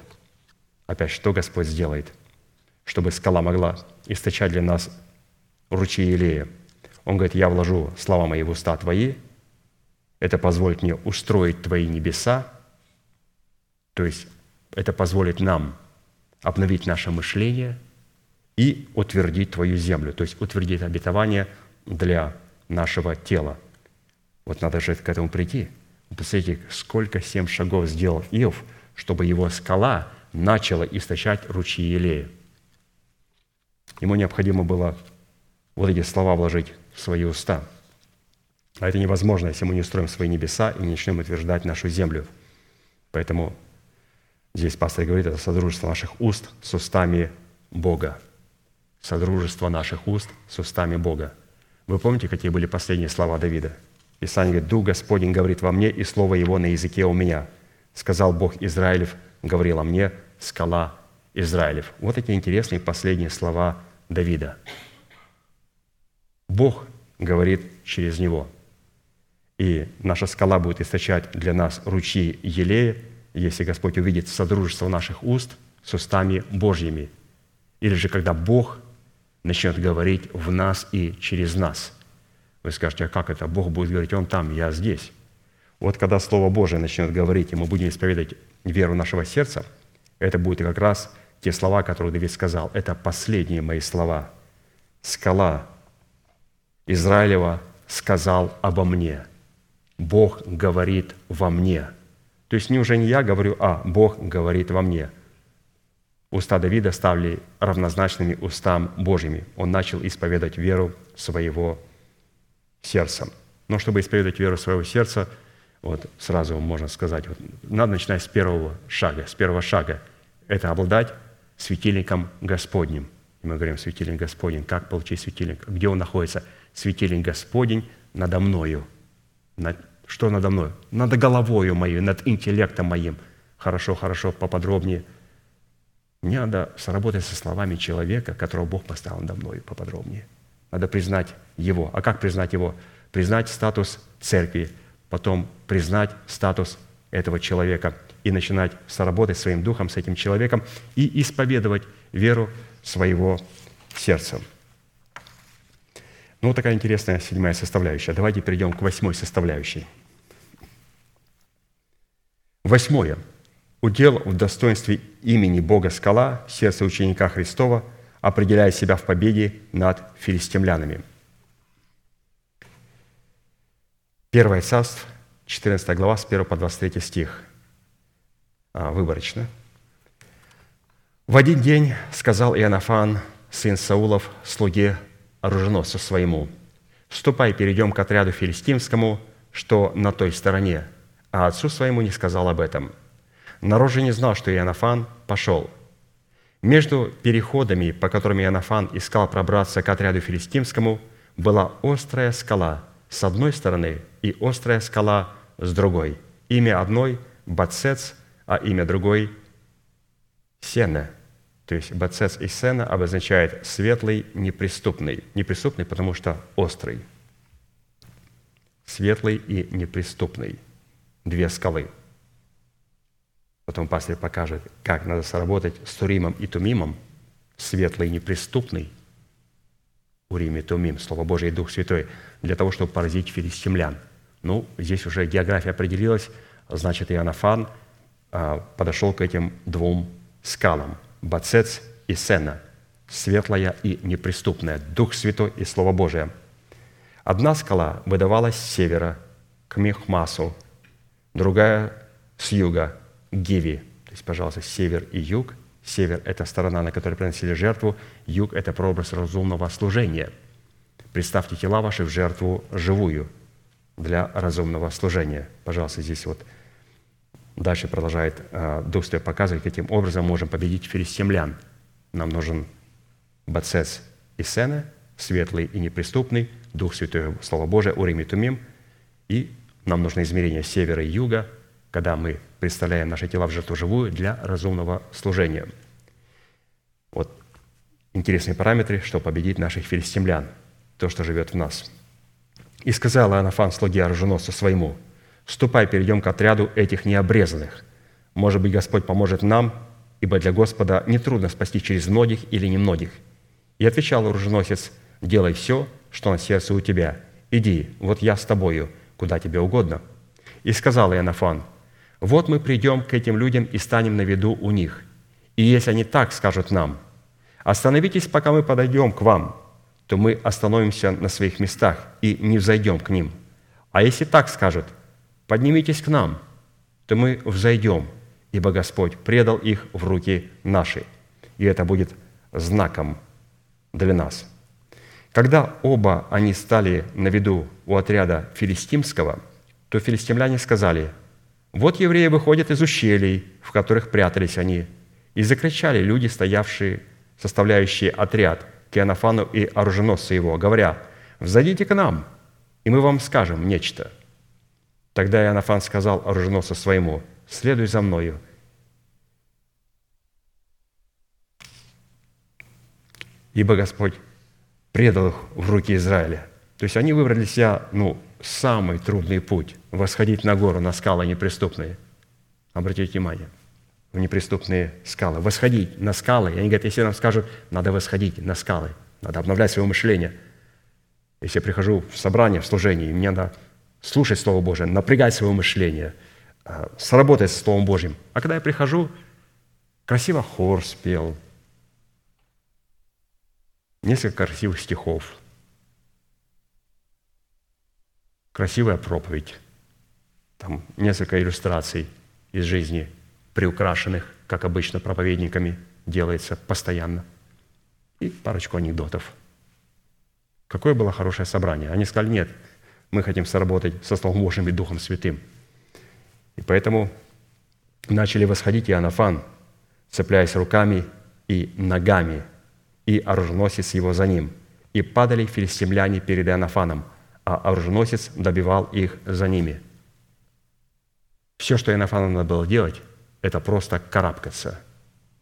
Опять, что Господь сделает, чтобы скала могла источать для нас ручьи Илея? Он говорит, я вложу слова мои в уста твои, это позволит мне устроить твои небеса, то есть это позволит нам обновить наше мышление и утвердить твою землю, то есть утвердить обетование для нашего тела. Вот надо же к этому прийти. Посмотрите, сколько семь шагов сделал Иов, чтобы его скала начала источать ручьи Елея. Ему необходимо было вот эти слова вложить в свои уста. А это невозможно, если мы не устроим свои небеса и не начнем утверждать нашу землю. Поэтому здесь пастор говорит, это содружество наших уст с устами Бога. Содружество наших уст с устами Бога. Вы помните, какие были последние слова Давида? Писание говорит, «Дух Господень говорит во мне, и слово Его на языке у меня. Сказал Бог Израилев, говорил о мне, скала Израилев». Вот эти интересные последние слова Давида. Бог говорит через него. И наша скала будет источать для нас ручьи елея, если Господь увидит содружество наших уст с устами Божьими. Или же когда Бог начнет говорить в нас и через нас. Вы скажете, а как это? Бог будет говорить, Он там, я здесь. Вот когда Слово Божие начнет говорить, и мы будем исповедовать веру нашего сердца, это будет как раз те слова, которые Давид сказал. Это последние мои слова. Скала Израилева сказал обо мне. Бог говорит во мне. То есть не уже не я говорю, а Бог говорит во мне. Уста Давида стали равнозначными устам Божьими. Он начал исповедать веру своего сердца. Но чтобы исповедать веру своего сердца, вот сразу можно сказать, вот, надо начинать с первого шага. С первого шага – это обладать светильником Господним. И мы говорим, светильник Господень. Как получить светильник? Где он находится? Светильник Господень надо мною. Над, что надо мною? Над головою моей, над интеллектом моим. Хорошо, хорошо, поподробнее. Мне надо сработать со словами человека, которого Бог поставил надо мною поподробнее. Надо признать его. А как признать его? Признать статус церкви, потом признать статус этого человека и начинать соработать своим духом с этим человеком и исповедовать веру своего сердца. Ну, вот такая интересная седьмая составляющая. Давайте перейдем к восьмой составляющей. Восьмое. Удел в достоинстве имени Бога скала, сердце ученика Христова, определяя себя в победе над филистимлянами. Первое царство, 14 глава, с 1 по 23 стих. А, выборочно. «В один день сказал Иоаннафан, сын Саулов, слуге оруженосцу своему, «Ступай, перейдем к отряду филистимскому, что на той стороне». А отцу своему не сказал об этом. Народ же не знал, что Иоаннафан пошел. Между переходами, по которым Иоаннафан искал пробраться к отряду филистимскому, была острая скала с одной стороны и острая скала с другой. Имя одной – Бацец, а имя другой – Сена – то есть бацец и сена обозначает светлый, неприступный. Неприступный, потому что острый. Светлый и неприступный. Две скалы. Потом пастор покажет, как надо сработать с Туримом и Тумимом. Светлый и неприступный. Урим и Тумим, Слово Божие и Дух Святой, для того, чтобы поразить филистимлян. Ну, здесь уже география определилась, значит, Иоаннафан а, подошел к этим двум скалам – Бацец и Сена, светлая и неприступная, Дух Святой и Слово Божие. Одна скала выдавалась с севера к Мехмасу, другая с юга к Гиви. То есть, пожалуйста, север и юг. Север – это сторона, на которой приносили жертву, юг – это прообраз разумного служения. Представьте тела ваши в жертву живую для разумного служения. Пожалуйста, здесь вот дальше продолжает э, Дух Святой показывать, каким образом можем победить филистимлян. Нам нужен Бацес и Сена, светлый и неприступный, Дух Святой, Слово Божие, Урим и Тумим, и нам нужно измерение севера и юга, когда мы представляем наши тела в жертву живую для разумного служения. Вот интересные параметры, чтобы победить наших филистимлян, то, что живет в нас. «И сказал Анафан слуге оруженосцу своему, «Ступай, перейдем к отряду этих необрезанных. Может быть, Господь поможет нам, ибо для Господа нетрудно спасти через многих или немногих». И отвечал оруженосец, «Делай все, что на сердце у тебя. Иди, вот я с тобою, куда тебе угодно». И сказал Иоаннафан, «Вот мы придем к этим людям и станем на виду у них. И если они так скажут нам, «Остановитесь, пока мы подойдем к вам», то мы остановимся на своих местах и не взойдем к ним. А если так скажут, «Поднимитесь к нам», то мы взойдем, ибо Господь предал их в руки наши. И это будет знаком для нас. Когда оба они стали на виду у отряда филистимского, то филистимляне сказали, «Вот евреи выходят из ущелий, в которых прятались они». И закричали люди, стоявшие, составляющие отряд, к Иоаннафану и оруженосцу его, говоря, «Взойдите к нам, и мы вам скажем нечто». Тогда Иоаннафан сказал оруженосцу своему, «Следуй за мною». Ибо Господь предал их в руки Израиля. То есть они выбрали себя ну, самый трудный путь – восходить на гору, на скалы неприступные. Обратите внимание, в неприступные скалы. Восходить на скалы. И они говорят, если нам скажут, надо восходить на скалы, надо обновлять свое мышление. Если я прихожу в собрание, в служение, и мне надо слушать Слово Божие, напрягать свое мышление, а, сработать с Словом Божьим. А когда я прихожу, красиво хор спел, несколько красивых стихов, красивая проповедь, там несколько иллюстраций из жизни, приукрашенных, как обычно, проповедниками делается постоянно, и парочку анекдотов. Какое было хорошее собрание. Они сказали, нет, мы хотим сработать со Словом Божьим и Духом Святым. И поэтому начали восходить Иоаннафан, цепляясь руками и ногами – и оруженосец его за ним. И падали филистимляне перед Иоаннафаном, а оруженосец добивал их за ними. Все, что Иоаннафану надо было делать, это просто карабкаться.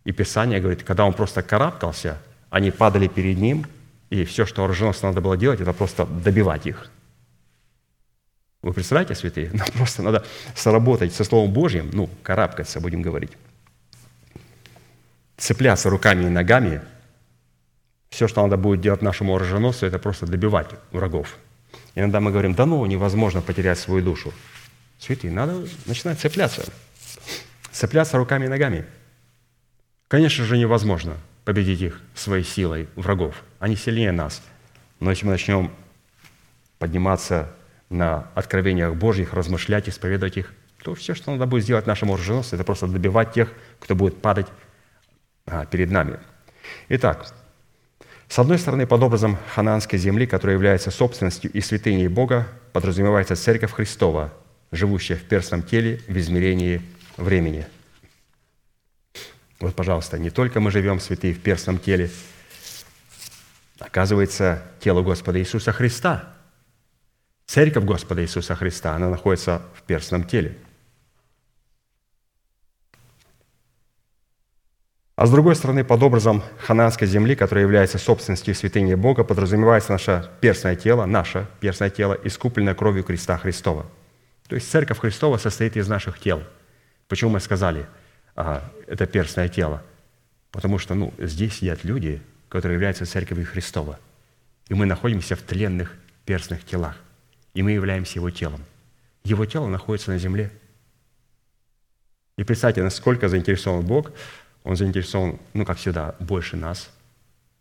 И Писание говорит, когда он просто карабкался, они падали перед ним, и все, что оруженосцу надо было делать, это просто добивать их. Вы представляете, святые? Нам просто надо сработать со Словом Божьим, ну, карабкаться, будем говорить. Цепляться руками и ногами – все, что надо будет делать нашему оруженосцу, это просто добивать врагов. Иногда мы говорим, да ну, невозможно потерять свою душу. Святые, надо начинать цепляться. Цепляться руками и ногами. Конечно же, невозможно победить их своей силой врагов. Они сильнее нас. Но если мы начнем подниматься на откровениях Божьих, размышлять, исповедовать их, то все, что надо будет сделать нашему оруженосцу, это просто добивать тех, кто будет падать а, перед нами. Итак, с одной стороны, под образом хананской земли, которая является собственностью и святыней Бога, подразумевается Церковь Христова, живущая в перстном теле в измерении времени. Вот, пожалуйста, не только мы живем, святые, в перстном теле, оказывается, тело Господа Иисуса Христа, Церковь Господа Иисуса Христа, она находится в перстном теле – А с другой стороны, под образом хананской земли, которая является собственностью святыни Бога, подразумевается наше перстное тело, наше перстное тело, искупленное кровью креста Христова. То есть Церковь Христова состоит из наших тел. Почему мы сказали, а, это перстное тело? Потому что ну, здесь сидят люди, которые являются Церковью Христова. И мы находимся в тленных перстных телах. И мы являемся Его телом. Его тело находится на земле. И представьте, насколько заинтересован Бог – Он заинтересован, ну, как всегда, больше нас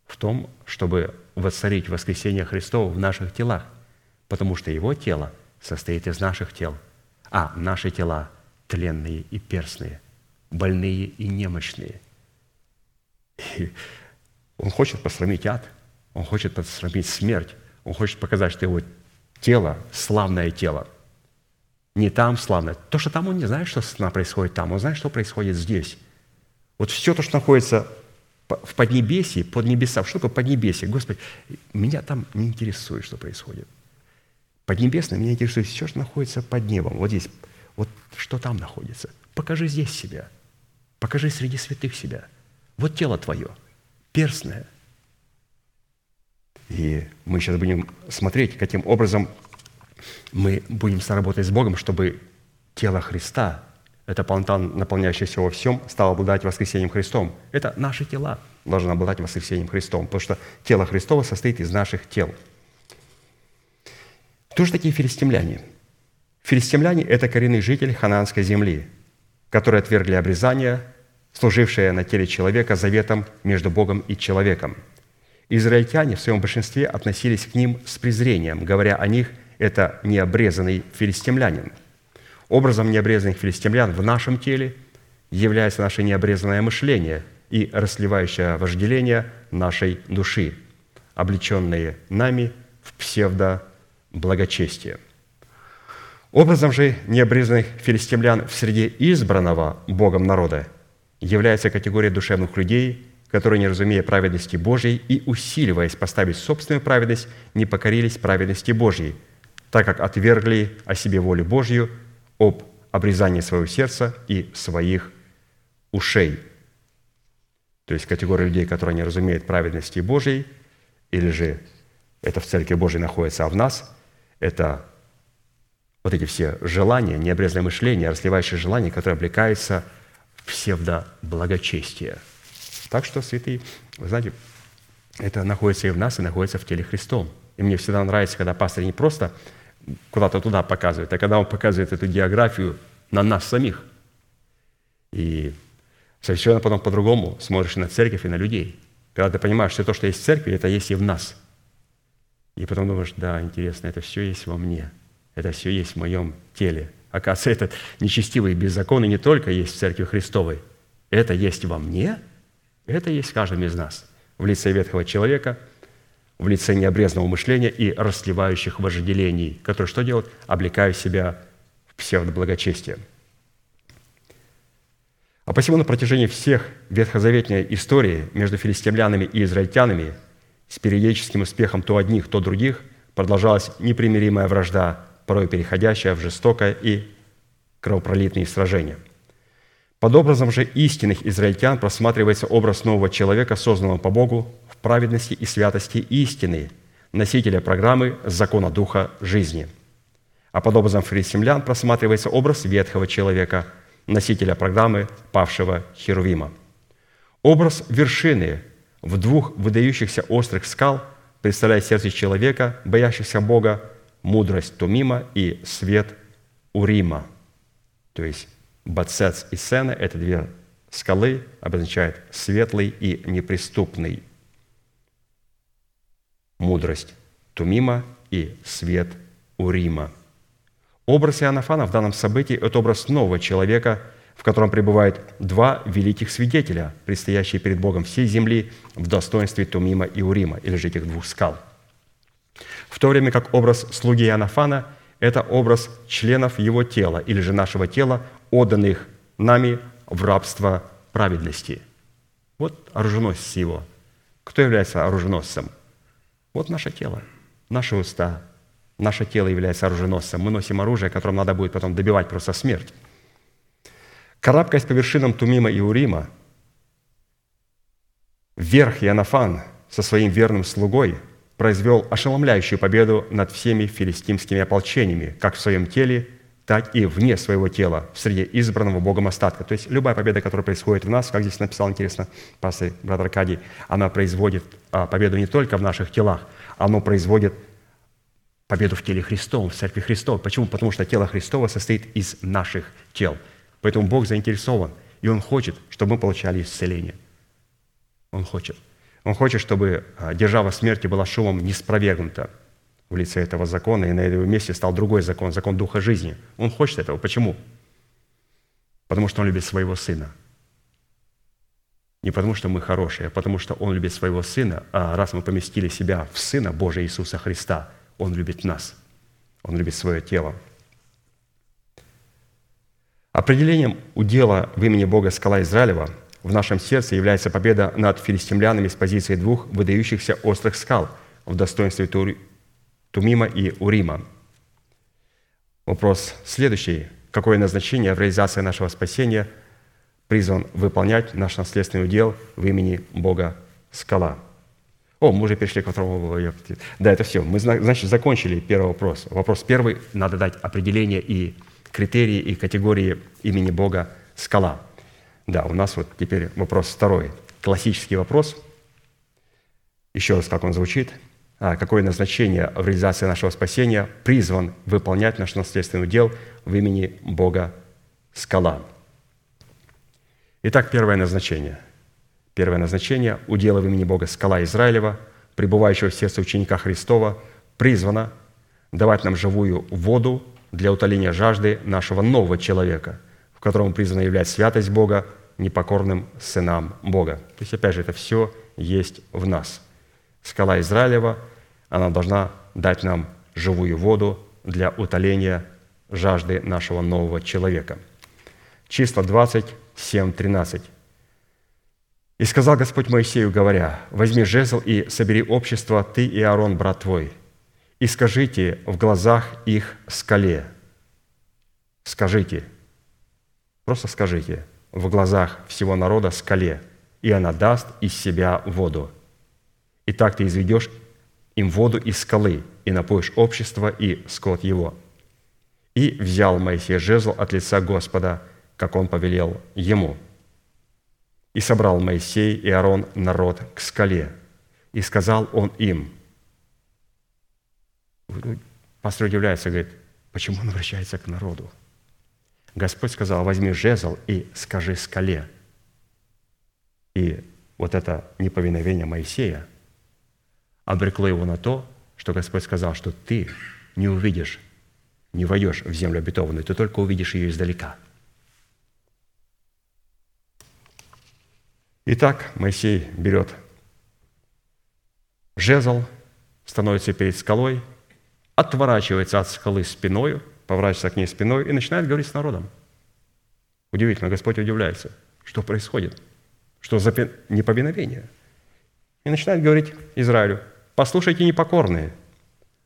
в том, чтобы воцарить воскресение Христова в наших телах, потому что Его тело состоит из наших тел, а наши тела тленные и перстные, больные и немощные. И он хочет посрамить ад, он хочет посрамить смерть, он хочет показать, что его тело – славное тело. Не там славное. То, что там он не знает, что происходит там, он знает, что происходит здесь. Вот все то, что находится в Поднебесье, под небеса. Что такое Поднебесье? Господи, меня там не интересует, что происходит. Поднебесное меня интересует все, что находится под небом. Вот здесь, вот что там находится. Покажи здесь себя. Покажи среди святых себя. Вот тело твое, перстное. И мы сейчас будем смотреть, каким образом мы будем соработать с Богом, чтобы тело Христа это фонтан, наполняющийся во всем, стал обладать воскресением Христом. Это наши тела должны обладать воскресением Христом, потому что тело Христово состоит из наших тел. Кто же такие филистимляне? Филистимляне – это коренные жители хананской земли, которые отвергли обрезание, служившее на теле человека заветом между Богом и человеком. Израильтяне в своем большинстве относились к ним с презрением, говоря о них «это необрезанный филистимлянин», Образом необрезанных филистимлян в нашем теле является наше необрезанное мышление и расливающее вожделение нашей души, облеченные нами в псевдо-благочестие. Образом же необрезанных филистимлян в среде избранного Богом народа является категория душевных людей, которые, не разумея праведности Божьей и усиливаясь поставить собственную праведность, не покорились праведности Божьей, так как отвергли о себе волю Божью – об обрезании своего сердца и своих ушей. То есть категория людей, которые не разумеют праведности Божьей, или же это в Церкви Божьей находится, а в нас это вот эти все желания, необрезанное мышление, расливающее желания, которые облекаются в псевдоблагочестие. Так что, святые, вы знаете, это находится и в нас, и находится в теле Христом. И мне всегда нравится, когда пастор не просто куда-то туда показывает, а когда он показывает эту географию на нас самих. И совершенно потом по-другому смотришь на церковь и на людей. Когда ты понимаешь, что то, что есть в церкви, это есть и в нас. И потом думаешь, да, интересно, это все есть во мне, это все есть в моем теле. Оказывается, этот нечестивый беззаконный не только есть в церкви Христовой, это есть во мне, это есть в каждом из нас. В лице ветхого человека – в лице необрезанного мышления и расливающих вожделений, которые что делают? Облекают себя в псевдоблагочестие. А посему на протяжении всех ветхозаветной истории между филистимлянами и израильтянами с периодическим успехом то одних, то других продолжалась непримиримая вражда, порой переходящая в жестокое и кровопролитные сражения. Под образом же истинных израильтян просматривается образ нового человека, созданного по Богу праведности и святости истины, носителя программы закона Духа жизни. А под образом филистимлян просматривается образ ветхого человека, носителя программы павшего Херувима. Образ вершины в двух выдающихся острых скал представляет сердце человека, боящегося Бога, мудрость Тумима и свет Урима. То есть Бацец и Сена – это две скалы, обозначают светлый и неприступный – мудрость Тумима и свет Урима. Образ Иоаннафана в данном событии – это образ нового человека, в котором пребывают два великих свидетеля, предстоящие перед Богом всей земли в достоинстве Тумима и Урима, или же этих двух скал. В то время как образ слуги Иоаннафана – это образ членов его тела, или же нашего тела, отданных нами в рабство праведности. Вот оруженосец его. Кто является оруженосцем – вот наше тело, наши уста, наше тело является оруженосцем. Мы носим оружие, которым надо будет потом добивать просто смерть. Карабкаясь по вершинам Тумима и Урима, вверх Янафан со своим верным слугой произвел ошеломляющую победу над всеми филистимскими ополчениями, как в своем теле, так и вне своего тела, в среде избранного Богом остатка. То есть любая победа, которая происходит в нас, как здесь написал интересно пастор брат Аркадий, она производит а, победу не только в наших телах, она производит победу в теле Христовом, в Церкви Христовой. Почему? Потому что тело Христово состоит из наших тел. Поэтому Бог заинтересован И Он хочет, чтобы мы получали исцеление. Он хочет. Он хочет, чтобы а, держава смерти была шумом не спровергнута в лице этого закона, и на этом месте стал другой закон, закон Духа жизни. Он хочет этого. Почему? Потому что Он любит своего Сына. Не потому, что мы хорошие, а потому, что Он любит своего Сына, а раз мы поместили себя в Сына Божия Иисуса Христа, Он любит нас. Он любит свое тело. Определением удела в имени Бога скала Израилева в нашем сердце является победа над филистимлянами с позиции двух выдающихся острых скал в достоинстве Тумима и Урима. Вопрос следующий. Какое назначение в реализации нашего спасения призван выполнять наш наследственный удел в имени Бога скала? О, мы уже перешли к второму. Да, это все. Мы, значит, закончили первый вопрос. Вопрос первый. Надо дать определение и критерии и категории имени Бога скала. Да, у нас вот теперь вопрос второй. Классический вопрос. Еще раз, как он звучит. А, какое назначение в реализации нашего спасения призван выполнять наш наследственный удел в имени Бога скала. Итак, первое назначение. Первое назначение – удела в имени Бога скала Израилева, пребывающего в сердце ученика Христова, призвано давать нам живую воду для утоления жажды нашего нового человека, в котором призвана являть святость Бога непокорным сынам Бога. То есть, опять же, это все есть в нас. Скала Израилева, она должна дать нам живую воду для утоления жажды нашего нового человека. Числа 27, 13. «И сказал Господь Моисею, говоря, «Возьми жезл и собери общество, ты и Аарон, брат твой, и скажите в глазах их скале». Скажите, просто скажите в глазах всего народа скале, и она даст из себя воду. И так ты изведешь им воду из скалы, и напоишь общество и скот его. И взял Моисей жезл от лица Господа, как он повелел ему. И собрал Моисей и Аарон народ к скале, и сказал он им – Пастор удивляется, говорит, почему он обращается к народу? Господь сказал, возьми жезл и скажи скале. И вот это неповиновение Моисея обрекло его на то, что Господь сказал, что ты не увидишь, не войдешь в землю обетованную, ты только увидишь ее издалека. Итак, Моисей берет жезл, становится перед скалой – отворачивается от скалы спиной, поворачивается к ней спиной и начинает говорить с народом. Удивительно, Господь удивляется, что происходит, что за неповиновение. И начинает говорить Израилю, послушайте, непокорные,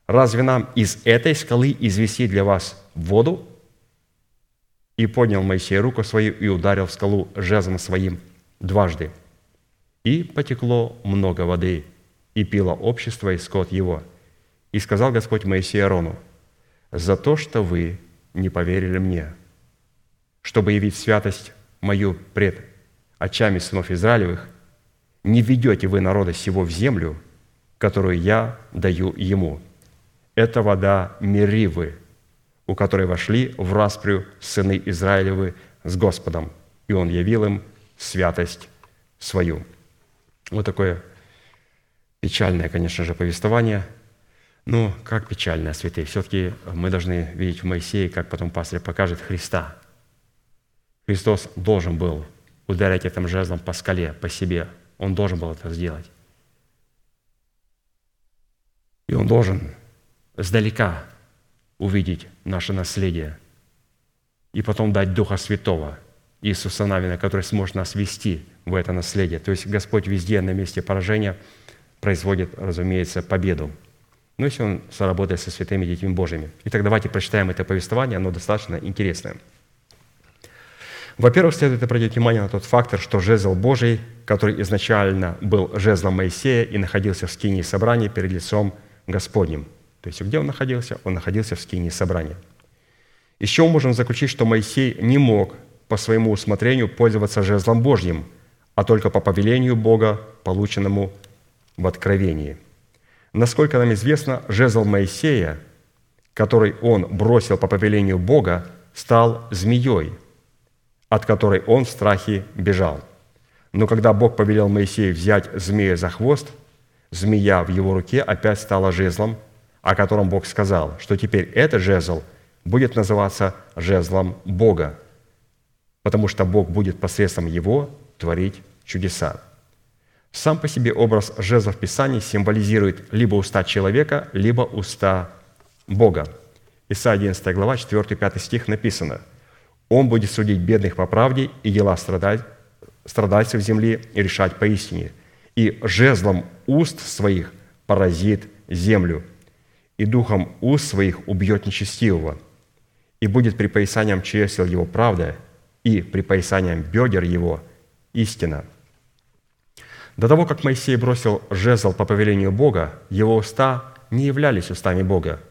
разве нам из этой скалы извести для вас воду? И поднял Моисей руку свою и ударил в скалу жезлом своим дважды. И потекло много воды, и пило общество и скот его – и сказал Господь Моисею Аарону, «За то, что вы не поверили мне, чтобы явить святость мою пред очами сынов Израилевых, не ведете вы народа сего в землю, которую я даю ему. Это вода Меривы, у которой вошли в распрю сыны Израилевы с Господом, и Он явил им святость свою». Вот такое печальное, конечно же, повествование – ну, как печально, святые. Все-таки мы должны видеть в Моисее, как потом пастор покажет, Христа. Христос должен был ударять этим жезлом по скале, по себе. Он должен был это сделать. И он должен сдалека увидеть наше наследие и потом дать Духа Святого, Иисуса Навина, который сможет нас вести в это наследие. То есть Господь везде на месте поражения производит, разумеется, победу ну, если он соработает со святыми детьми Божьими. Итак, давайте прочитаем это повествование, оно достаточно интересное. Во-первых, следует обратить внимание на тот фактор, что жезл Божий, который изначально был жезлом Моисея и находился в скинии собрания перед лицом Господним. То есть где он находился? Он находился в скинии собрания. Еще мы можем заключить, что Моисей не мог по своему усмотрению пользоваться жезлом Божьим, а только по повелению Бога, полученному в откровении – Насколько нам известно, жезл Моисея, который он бросил по повелению Бога, стал змеей, от которой он в страхе бежал. Но когда Бог повелел Моисею взять змея за хвост, змея в его руке опять стала жезлом, о котором Бог сказал, что теперь этот жезл будет называться жезлом Бога, потому что Бог будет посредством его творить чудеса. Сам по себе образ жезла в Писании символизирует либо уста человека, либо уста Бога. Исайя 11 глава, 4-5 стих написано – он будет судить бедных по правде и дела страдать, страдальцев земли и решать поистине. И жезлом уст своих поразит землю, и духом уст своих убьет нечестивого, и будет припоясанием чресел его правда, и припоясанием бедер его истина». До того, как Моисей бросил жезл по повелению Бога, его уста не являлись устами Бога –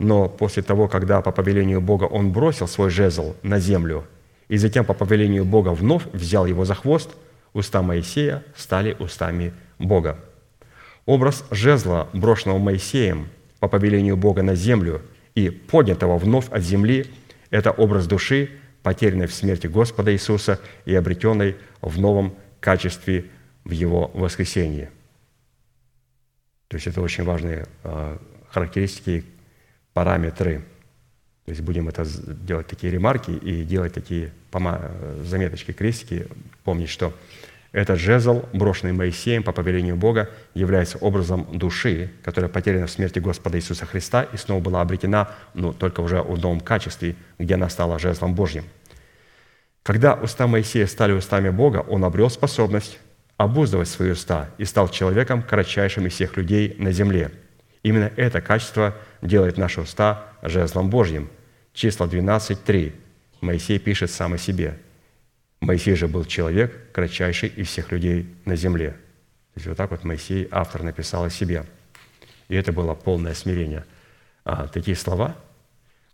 но после того, когда по повелению Бога он бросил свой жезл на землю, и затем по повелению Бога вновь взял его за хвост, уста Моисея стали устами Бога. Образ жезла, брошенного Моисеем по повелению Бога на землю и поднятого вновь от земли, это образ души, потерянной в смерти Господа Иисуса и обретенной в новом качестве в Его воскресении. То есть это очень важные а, характеристики, параметры. То есть будем это делать такие ремарки и делать такие заметочки, крестики, помнить, что этот жезл, брошенный Моисеем по повелению Бога, является образом души, которая потеряна в смерти Господа Иисуса Христа и снова была обретена, но только уже в новом качестве, где она стала жезлом Божьим. Когда уста Моисея стали устами Бога, он обрел способность обуздывать свои уста и стал человеком, кратчайшим из всех людей на земле – Именно это качество делает наши уста жезлом Божьим. Числа 12.3. Моисей пишет сам о себе. Моисей же был человек, кратчайший из всех людей на земле. То есть вот так вот Моисей, автор, написал о себе. И это было полное смирение. А такие слова,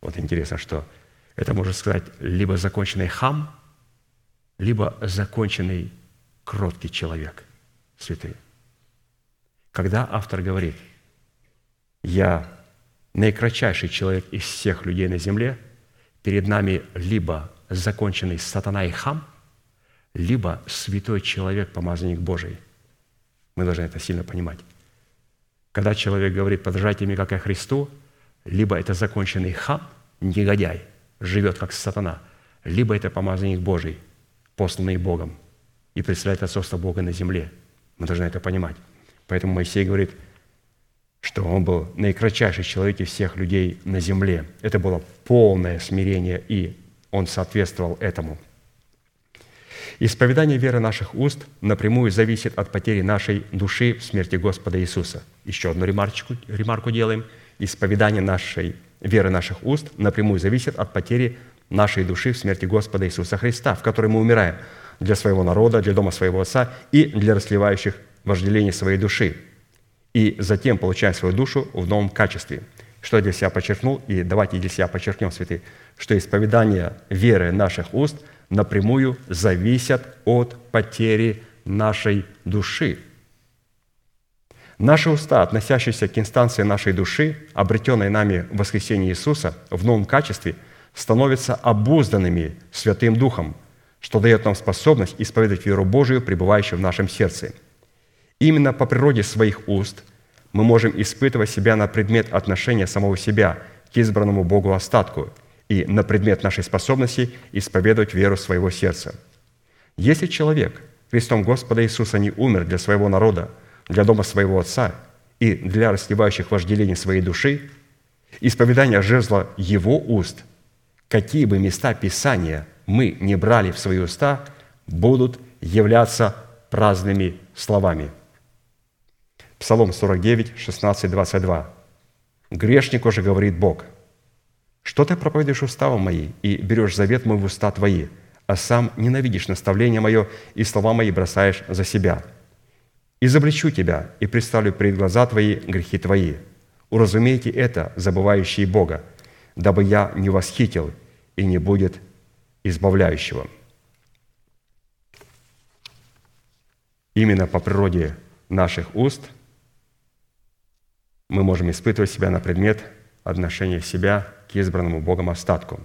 вот интересно, что это можно сказать либо законченный хам, либо законченный кроткий человек, святый. Когда автор говорит – я наикратчайший человек из всех людей на земле, перед нами либо законченный сатана и хам, либо святой человек, помазанник Божий. Мы должны это сильно понимать. Когда человек говорит, подражайте мне, как я Христу, либо это законченный хам, негодяй, живет как сатана, либо это помазанник Божий, посланный Богом, и представляет отцовство Бога на земле. Мы должны это понимать. Поэтому Моисей говорит – что он был наикратчайший человек из всех людей на земле. Это было полное смирение, и он соответствовал этому. Исповедание веры наших уст напрямую зависит от потери нашей души в смерти Господа Иисуса. Еще одну ремарочку, ремарку делаем. Исповедание нашей веры наших уст напрямую зависит от потери нашей души в смерти Господа Иисуса Христа, в которой мы умираем для своего народа, для дома своего Отца и для расливающих вожделений своей души – и затем получаем свою душу в новом качестве. Что я для себя подчеркнул, и давайте для себя подчеркнем, святые, что исповедание веры наших уст напрямую зависят от потери нашей души. Наши уста, относящиеся к инстанции нашей души, обретенной нами в воскресении Иисуса в новом качестве, становятся обузданными Святым Духом, что дает нам способность исповедовать веру Божию, пребывающую в нашем сердце – Именно по природе своих уст мы можем испытывать себя на предмет отношения самого себя к избранному Богу остатку и на предмет нашей способности исповедовать веру своего сердца. Если человек Христом Господа Иисуса не умер для своего народа, для дома своего Отца и для расливающих вожделений своей души, исповедание жезла Его уст, какие бы места Писания мы не брали в свои уста, будут являться праздными словами – Псалом 49, 16, 22. «Грешник уже говорит Бог, что ты проповедуешь уставом мои и берешь завет мой в уста твои, а сам ненавидишь наставление мое и слова мои бросаешь за себя. Изобличу тебя и представлю пред глаза твои грехи твои. Уразумейте это, забывающие Бога, дабы я не восхитил и не будет избавляющего». Именно по природе наших уст – мы можем испытывать себя на предмет отношения себя избранному Богом остатку.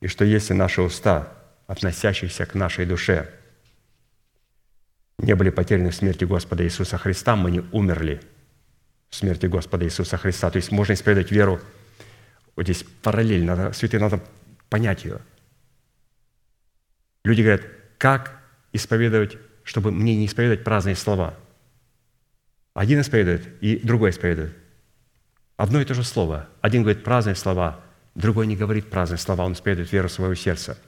И что если наши уста относящихся к нашей душе, не были потеряны в смерти Господа Иисуса Христа, мы не умерли в смерти Господа Иисуса Христа. То есть можно исповедовать веру, вот здесь параллельно, надо, святые, надо понять ее. Люди говорят, как исповедовать, чтобы мне не исповедовать праздные слова. Один исповедует, и другой исповедует. Одно и то же слово. Один говорит праздные слова, другой не говорит праздные слова, он исповедует веру своего сердца.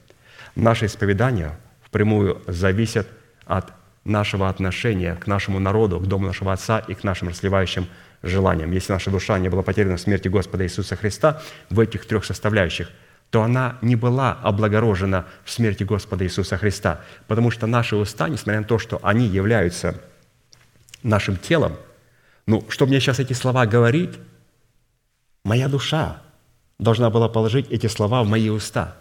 Наше исповедание впрямую зависит от нашего отношения к нашему народу, к дому нашего Отца и к нашим расливающим желаниям. Если наша душа не была потеряна в смерти Господа Иисуса Христа в этих трех составляющих, то она не была облагорожена в смерти Господа Иисуса Христа, потому что наши уста, несмотря на то, что они являются нашим телом, ну, чтобы мне сейчас эти слова говорить, моя душа должна была положить эти слова в мои уста.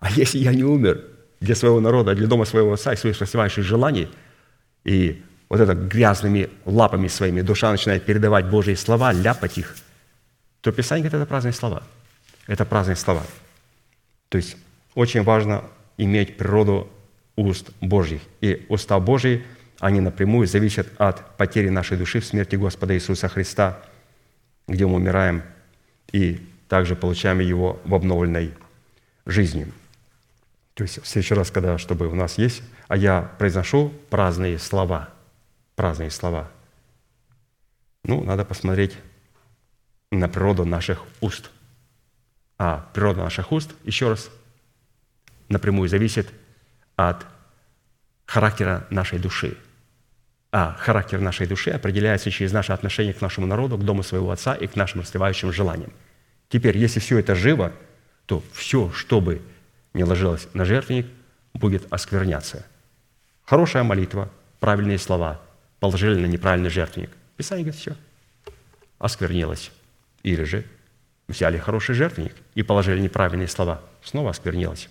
А если я не умер для своего народа, для дома своего отца и своих рассевающих желаний – и вот это грязными лапами своими душа начинает передавать Божьи слова, ляпать их, то Писание говорит, это праздные слова. Это праздные слова. То есть очень важно иметь природу уст Божьих. И уста Божьи, они напрямую зависят от потери нашей души в смерти Господа Иисуса Христа, где мы умираем и также получаем его в обновленной жизни. То есть в следующий раз, когда, чтобы у нас есть, а я произношу праздные слова, праздные слова, ну, надо посмотреть на природу наших уст. А природа наших уст, еще раз, напрямую зависит от характера нашей души. А характер нашей души определяется через наше отношение к нашему народу, к дому своего Отца и к нашим расливающим желаниям. Теперь, если все это живо, то все, чтобы не ложилась на жертвенник, будет оскверняться. Хорошая молитва, правильные слова положили на неправильный жертвенник. Писание говорит, все, осквернилось. Или же взяли хороший жертвенник и положили неправильные слова, снова осквернилось.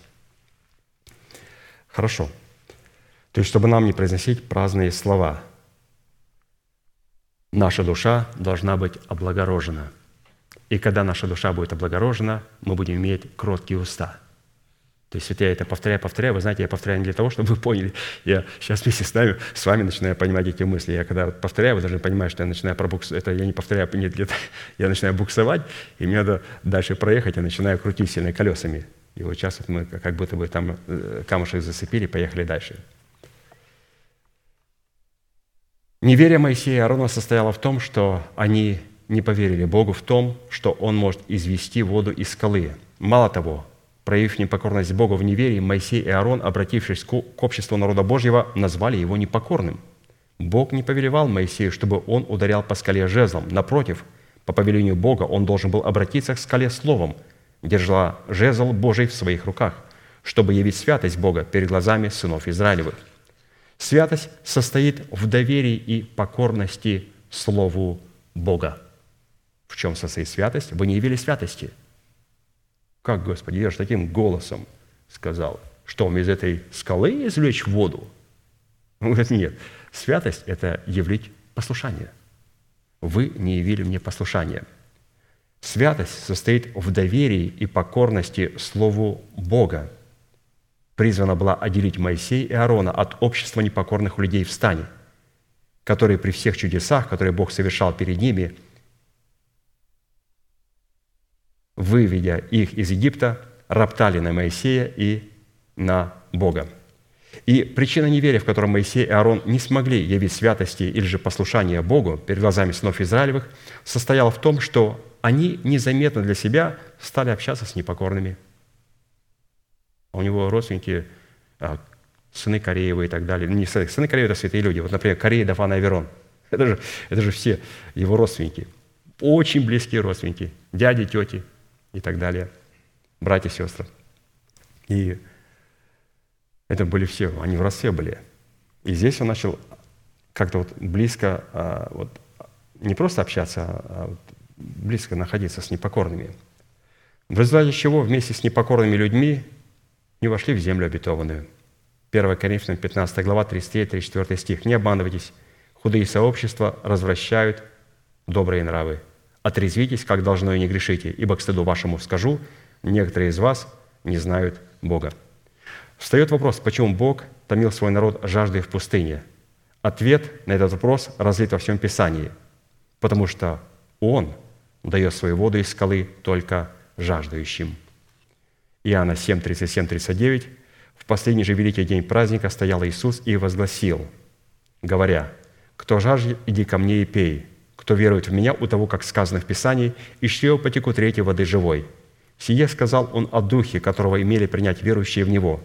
Хорошо. То есть, чтобы нам не произносить праздные слова, наша душа должна быть облагорожена. И когда наша душа будет облагорожена, мы будем иметь кроткие уста – то есть вот я это повторяю, повторяю, вы знаете, я повторяю не для того, чтобы вы поняли. Я сейчас вместе с, нами, с вами начинаю понимать эти мысли. Я когда повторяю, вы должны понимать, что я начинаю пробуксовать. Это я не повторяю, не для... я начинаю буксовать, и мне надо дальше проехать, я начинаю крутить сильно колесами. И вот сейчас вот мы как будто бы там э, камушек зацепили, поехали дальше. Неверие Моисея и Аарона состояло в том, что они не поверили Богу в том, что Он может извести воду из скалы. Мало того, Проявив непокорность Богу в неверии, Моисей и Аарон, обратившись к обществу народа Божьего, назвали его непокорным. Бог не повелевал Моисею, чтобы он ударял по скале жезлом. Напротив, по повелению Бога он должен был обратиться к скале словом, держа жезл Божий в своих руках, чтобы явить святость Бога перед глазами сынов Израилевых. Святость состоит в доверии и покорности Слову Бога. В чем состоит святость? Вы не явили святости – как, Господи, я же таким голосом сказал, что вам из этой скалы извлечь воду? Он говорит, нет, святость – это являть послушание. Вы не явили мне послушание. Святость состоит в доверии и покорности Слову Бога. Призвана была отделить Моисея и Аарона от общества непокорных людей в стане, которые при всех чудесах, которые Бог совершал перед ними – выведя их из Египта, роптали на Моисея и на Бога. И причина неверия, в котором Моисей и Аарон не смогли явить святости или же послушания Богу перед глазами сынов Израилевых, состояла в том, что они незаметно для себя стали общаться с непокорными. А у него родственники, а, сыны Кореевы и так далее. Не сыны Кореевы – это святые люди. Вот, например, Корея, Дафан и Аверон. Это же, это же все его родственники. Очень близкие родственники. Дяди, тети – и так далее, братья и сестры. И это были все, они в родстве были. И здесь он начал как-то вот близко, а, вот, не просто общаться, а вот близко находиться с непокорными. В результате чего вместе с непокорными людьми не вошли в землю обетованную. 1 Коринфянам 15 глава, 33-34 стих. «Не обманывайтесь, худые сообщества развращают добрые нравы, Отрезвитесь, как должно, и не грешите, ибо к стыду вашему скажу, некоторые из вас не знают Бога». Встает вопрос, почему Бог томил свой народ жаждой в пустыне? Ответ на этот вопрос разлит во всем Писании, потому что Он дает свою воду из скалы только жаждущим. Иоанна 7, 37, 39. «В последний же великий день праздника стоял Иисус и возгласил, говоря, «Кто жаждет, иди ко мне и пей. Кто верует в Меня, у того, как сказано в Писании, из чрева потекут реки воды живой». Сие сказал Он о Духе, которого имели принять верующие в Него,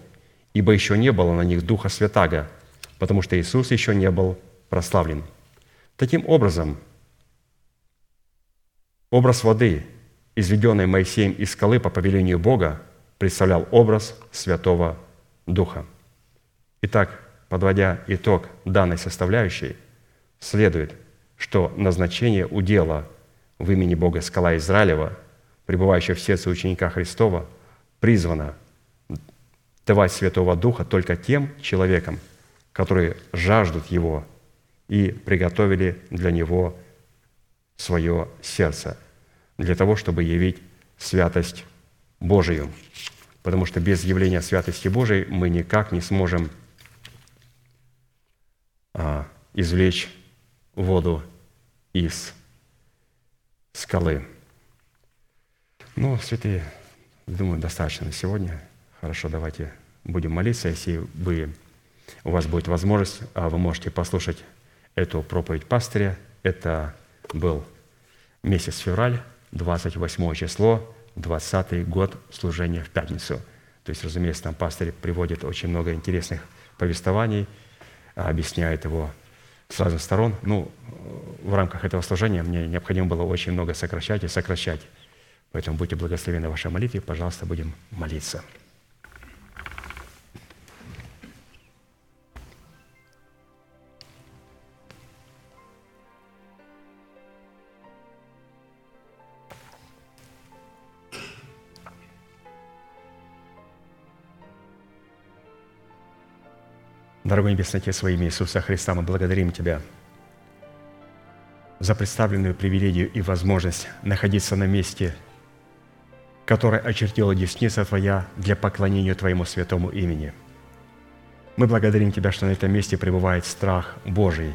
ибо еще не было на них Духа Святаго, потому что Иисус еще не был прославлен. Таким образом, образ воды, изведенной Моисеем из скалы по повелению Бога, представлял образ Святого Духа. Итак, подводя итог данной составляющей, следует, что назначение удела в имени Бога скала Израилева, пребывающего в сердце ученика Христова, призвано давать Святого Духа только тем человекам, которые жаждут Его и приготовили для Него свое сердце, для того, чтобы явить святость Божию. Потому что без явления святости Божией мы никак не сможем а, извлечь воду из скалы. Ну, святые, думаю, достаточно на сегодня. Хорошо, давайте будем молиться. Если вы, у вас будет возможность, а вы можете послушать эту проповедь пастыря. Это был месяц февраль, 28 число, 20 год служения в пятницу. То есть, разумеется, там пастырь приводит очень много интересных повествований, объясняет его с разных сторон. Ну, в рамках этого служения мне необходимо было очень много сокращать и сокращать. Поэтому будьте благословены в вашей молитве. Пожалуйста, будем молиться. Дорогой Небесный Отец, во имя Иисуса Христа, мы благодарим Тебя за представленную привилегию и возможность находиться на месте, которое очертила десница Твоя для поклонения Твоему святому имени. Мы благодарим Тебя, что на этом месте пребывает страх Божий.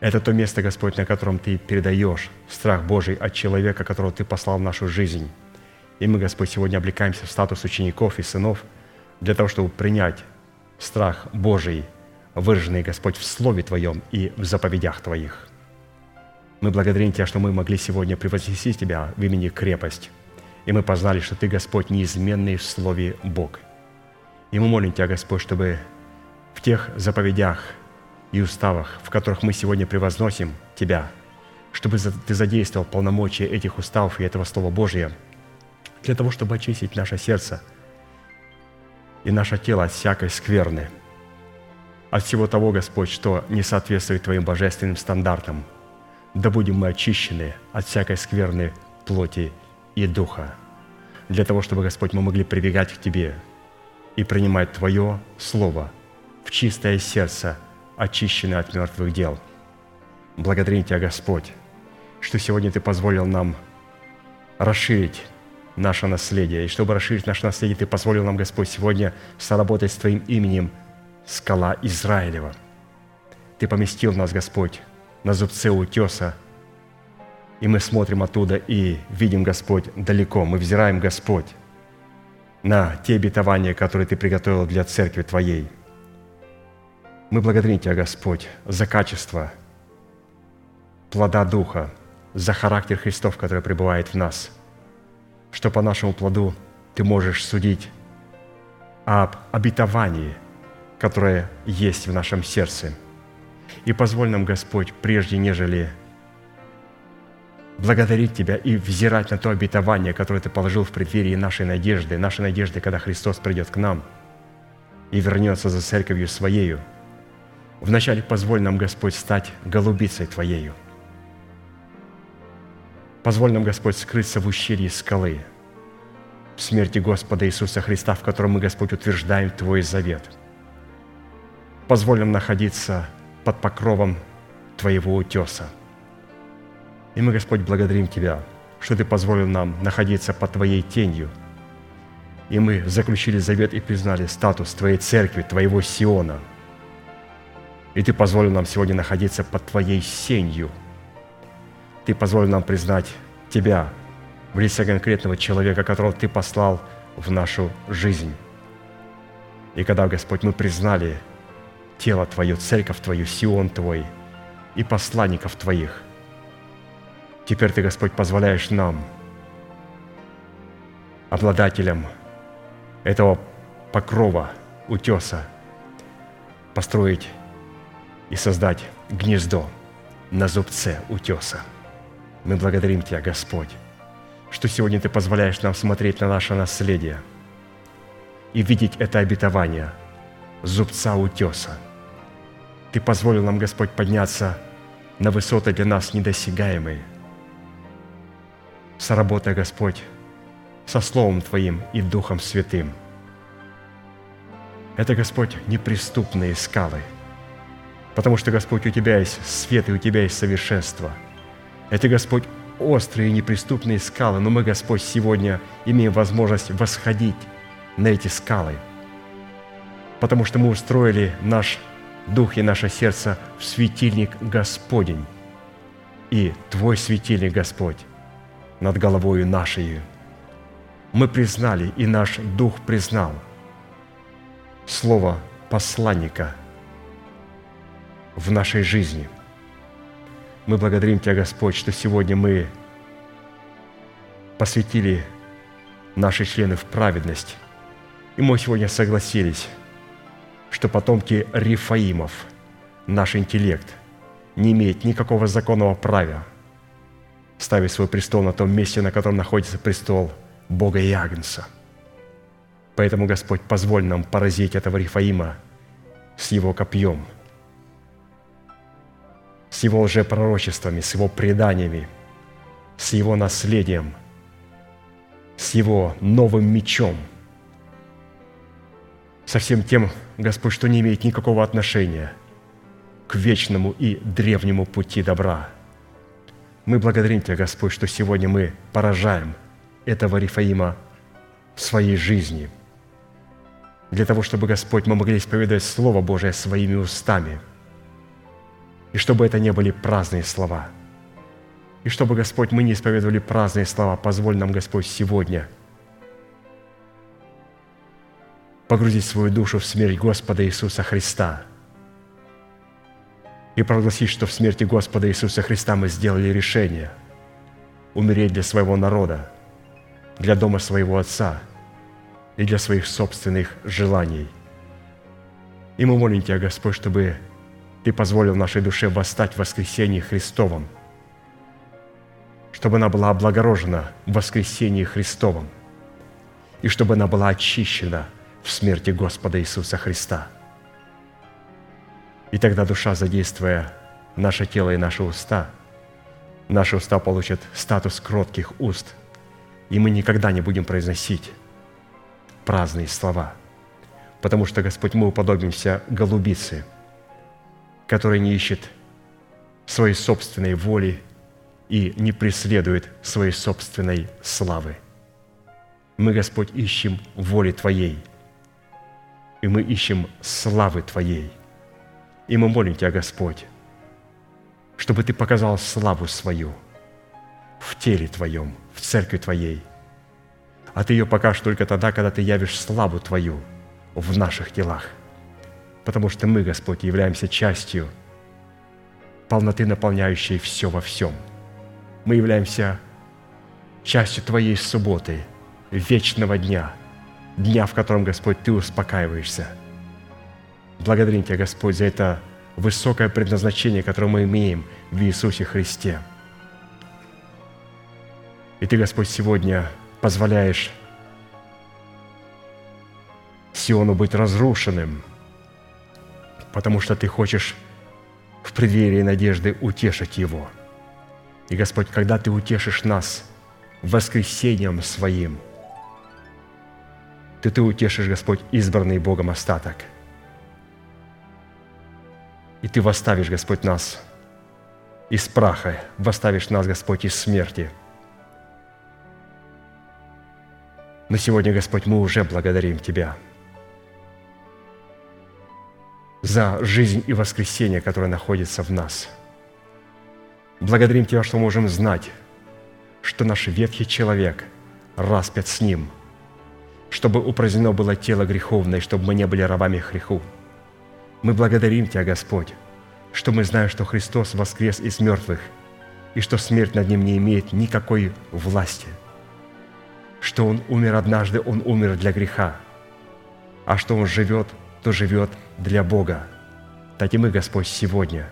Это то место, Господь, на котором Ты передаешь страх Божий от человека, которого Ты послал в нашу жизнь. И мы, Господь, сегодня облекаемся в статус учеников и сынов для того, чтобы принять страх Божий, выраженный, Господь, в Слове Твоем и в заповедях Твоих. Мы благодарим Тебя, что мы могли сегодня превознести Тебя в имени крепость, и мы познали, что Ты, Господь, неизменный в Слове Бог. И мы молим Тебя, Господь, чтобы в тех заповедях и уставах, в которых мы сегодня превозносим Тебя, чтобы Ты задействовал полномочия этих уставов и этого Слова Божия для того, чтобы очистить наше сердце – и наше тело от всякой скверны, от всего того, Господь, что не соответствует Твоим божественным стандартам. Да будем мы очищены от всякой скверны плоти и духа, для того, чтобы, Господь, мы могли прибегать к Тебе и принимать Твое Слово в чистое сердце, очищенное от мертвых дел. Благодарим Тебя, Господь, что сегодня Ты позволил нам расширить наше наследие. И чтобы расширить наше наследие, Ты позволил нам, Господь, сегодня соработать с Твоим именем скала Израилева. Ты поместил нас, Господь, на зубце утеса, и мы смотрим оттуда и видим, Господь, далеко. Мы взираем, Господь, на те обетования, которые Ты приготовил для церкви Твоей. Мы благодарим Тебя, Господь, за качество плода Духа, за характер Христов, который пребывает в нас – что по нашему плоду Ты можешь судить об обетовании, которое есть в нашем сердце. И позволь нам, Господь, прежде нежели благодарить Тебя и взирать на то обетование, которое Ты положил в преддверии нашей надежды, нашей надежды, когда Христос придет к нам и вернется за церковью Своею. Вначале позволь нам, Господь, стать голубицей Твоею – Позволь нам, Господь, скрыться в ущелье скалы, в смерти Господа Иисуса Христа, в котором мы, Господь, утверждаем Твой завет. Позволь нам находиться под покровом Твоего утеса. И мы, Господь, благодарим Тебя, что Ты позволил нам находиться под Твоей тенью. И мы заключили завет и признали статус Твоей церкви, Твоего Сиона. И Ты позволил нам сегодня находиться под Твоей сенью. Ты позволил нам признать Тебя в лице конкретного человека, которого Ты послал в нашу жизнь. И когда, Господь, мы признали тело Твое, церковь Твою, Сион Твой и посланников Твоих, теперь Ты, Господь, позволяешь нам, обладателям этого покрова, утеса, построить и создать гнездо на зубце утеса. Мы благодарим Тебя, Господь, что сегодня Ты позволяешь нам смотреть на наше наследие и видеть это обетование зубца утеса. Ты позволил нам, Господь, подняться на высоты для нас недосягаемые. Соработай, Господь, со Словом Твоим и Духом Святым. Это, Господь, неприступные скалы, потому что, Господь, у Тебя есть свет и у Тебя есть совершенство. Это, Господь, острые и неприступные скалы, но мы, Господь, сегодня имеем возможность восходить на эти скалы, потому что мы устроили наш дух и наше сердце в светильник Господень, и Твой светильник, Господь, над головою нашей – мы признали, и наш дух признал слово посланника в нашей жизни. Мы благодарим Тебя, Господь, что сегодня мы посвятили наши члены в праведность. И мы сегодня согласились, что потомки Рифаимов, наш интеллект, не имеет никакого законного права ставить свой престол на том месте, на котором находится престол – Бога и Агнца. Поэтому, Господь, позволь нам поразить этого Рифаима с его копьем, с его лжепророчествами, с его преданиями, с его наследием, с его новым мечом, со всем тем, Господь, что не имеет никакого отношения к вечному и древнему пути добра. Мы благодарим Тебя, Господь, что сегодня мы поражаем – этого Рифаима в своей жизни, для того, чтобы, Господь, мы могли исповедовать Слово Божие своими устами, и чтобы это не были праздные слова. И чтобы, Господь, мы не исповедовали праздные слова, позволь нам, Господь, сегодня погрузить свою душу в смерть Господа Иисуса Христа и прогласить, что в смерти Господа Иисуса Христа мы сделали решение умереть для своего народа, для дома своего Отца и для своих собственных желаний. И мы молим Тебя, Господь, чтобы Ты позволил нашей душе восстать в воскресении Христовом, чтобы она была облагорожена в воскресении Христовом, и чтобы она была очищена в смерти Господа Иисуса Христа. И тогда душа, задействуя наше тело и наши уста, наши уста получат статус кротких уст – и мы никогда не будем произносить праздные слова, потому что, Господь, мы уподобимся голубице, которая не ищет своей собственной воли и не преследует своей собственной славы. Мы, Господь, ищем воли Твоей, и мы ищем славы Твоей. И мы молим Тебя, Господь, чтобы Ты показал славу свою в теле Твоем – в церкви Твоей. А Ты ее покажешь только тогда, когда Ты явишь славу Твою в наших телах. Потому что мы, Господь, являемся частью полноты, наполняющей все во всем. Мы являемся частью Твоей субботы, вечного дня, дня, в котором, Господь, Ты успокаиваешься. Благодарим Тебя, Господь, за это высокое предназначение, которое мы имеем в Иисусе Христе – и Ты, Господь, сегодня позволяешь Сиону быть разрушенным, потому что Ты хочешь в преддверии надежды утешить его. И, Господь, когда Ты утешишь нас воскресением Своим, Ты, Ты утешишь, Господь, избранный Богом остаток. И Ты восставишь, Господь, нас из праха, восставишь нас, Господь, из смерти – Но сегодня, Господь, мы уже благодарим Тебя за жизнь и воскресение, которое находится в нас. Благодарим Тебя, что можем знать, что наш ветхий человек распят с Ним, чтобы упразднено было тело греховное, чтобы мы не были рабами греху. Мы благодарим Тебя, Господь, что мы знаем, что Христос воскрес из мертвых, и что смерть над Ним не имеет никакой власти – что Он умер однажды, Он умер для греха, а что Он живет, то живет для Бога. Так и мы, Господь, сегодня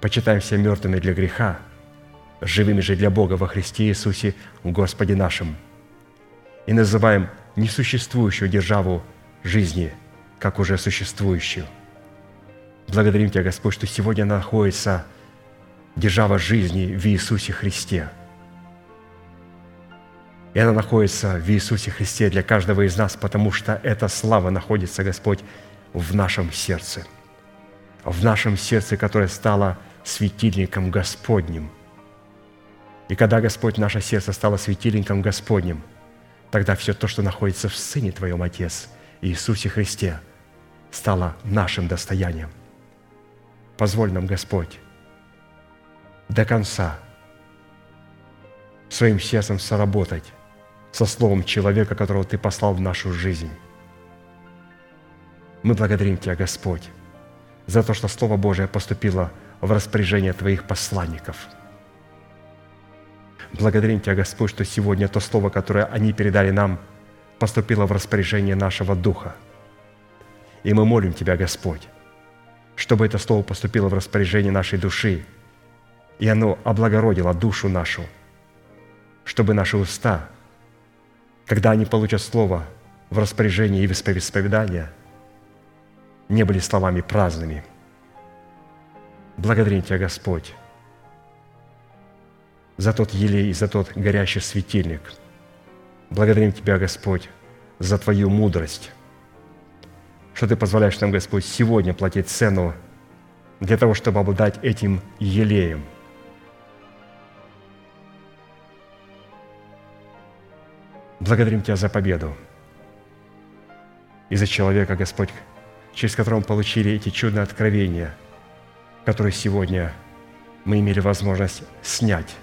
почитаем себя мертвыми для греха, живыми же для Бога во Христе Иисусе, Господе нашим, и называем несуществующую державу жизни, как уже существующую. Благодарим Тебя, Господь, что сегодня находится держава жизни в Иисусе Христе – и она находится в Иисусе Христе для каждого из нас, потому что эта слава находится, Господь, в нашем сердце. В нашем сердце, которое стало светильником Господним. И когда, Господь, наше сердце стало светильником Господним, тогда все то, что находится в Сыне Твоем, Отец, Иисусе Христе, стало нашим достоянием. Позволь нам, Господь, до конца своим сердцем соработать со словом человека, которого Ты послал в нашу жизнь. Мы благодарим Тебя, Господь, за то, что Слово Божие поступило в распоряжение Твоих посланников. Благодарим Тебя, Господь, что сегодня то Слово, которое они передали нам, поступило в распоряжение нашего Духа. И мы молим Тебя, Господь, чтобы это Слово поступило в распоряжение нашей души, и оно облагородило душу нашу, чтобы наши уста – когда они получат Слово в распоряжение и в исповедание, не были словами праздными. Благодарим Тебя, Господь, за тот елей и за тот горящий светильник. Благодарим Тебя, Господь, за Твою мудрость, что Ты позволяешь нам, Господь, сегодня платить цену для того, чтобы обладать этим елеем – Благодарим Тебя за победу и за человека, Господь, через которого мы получили эти чудные откровения, которые сегодня мы имели возможность снять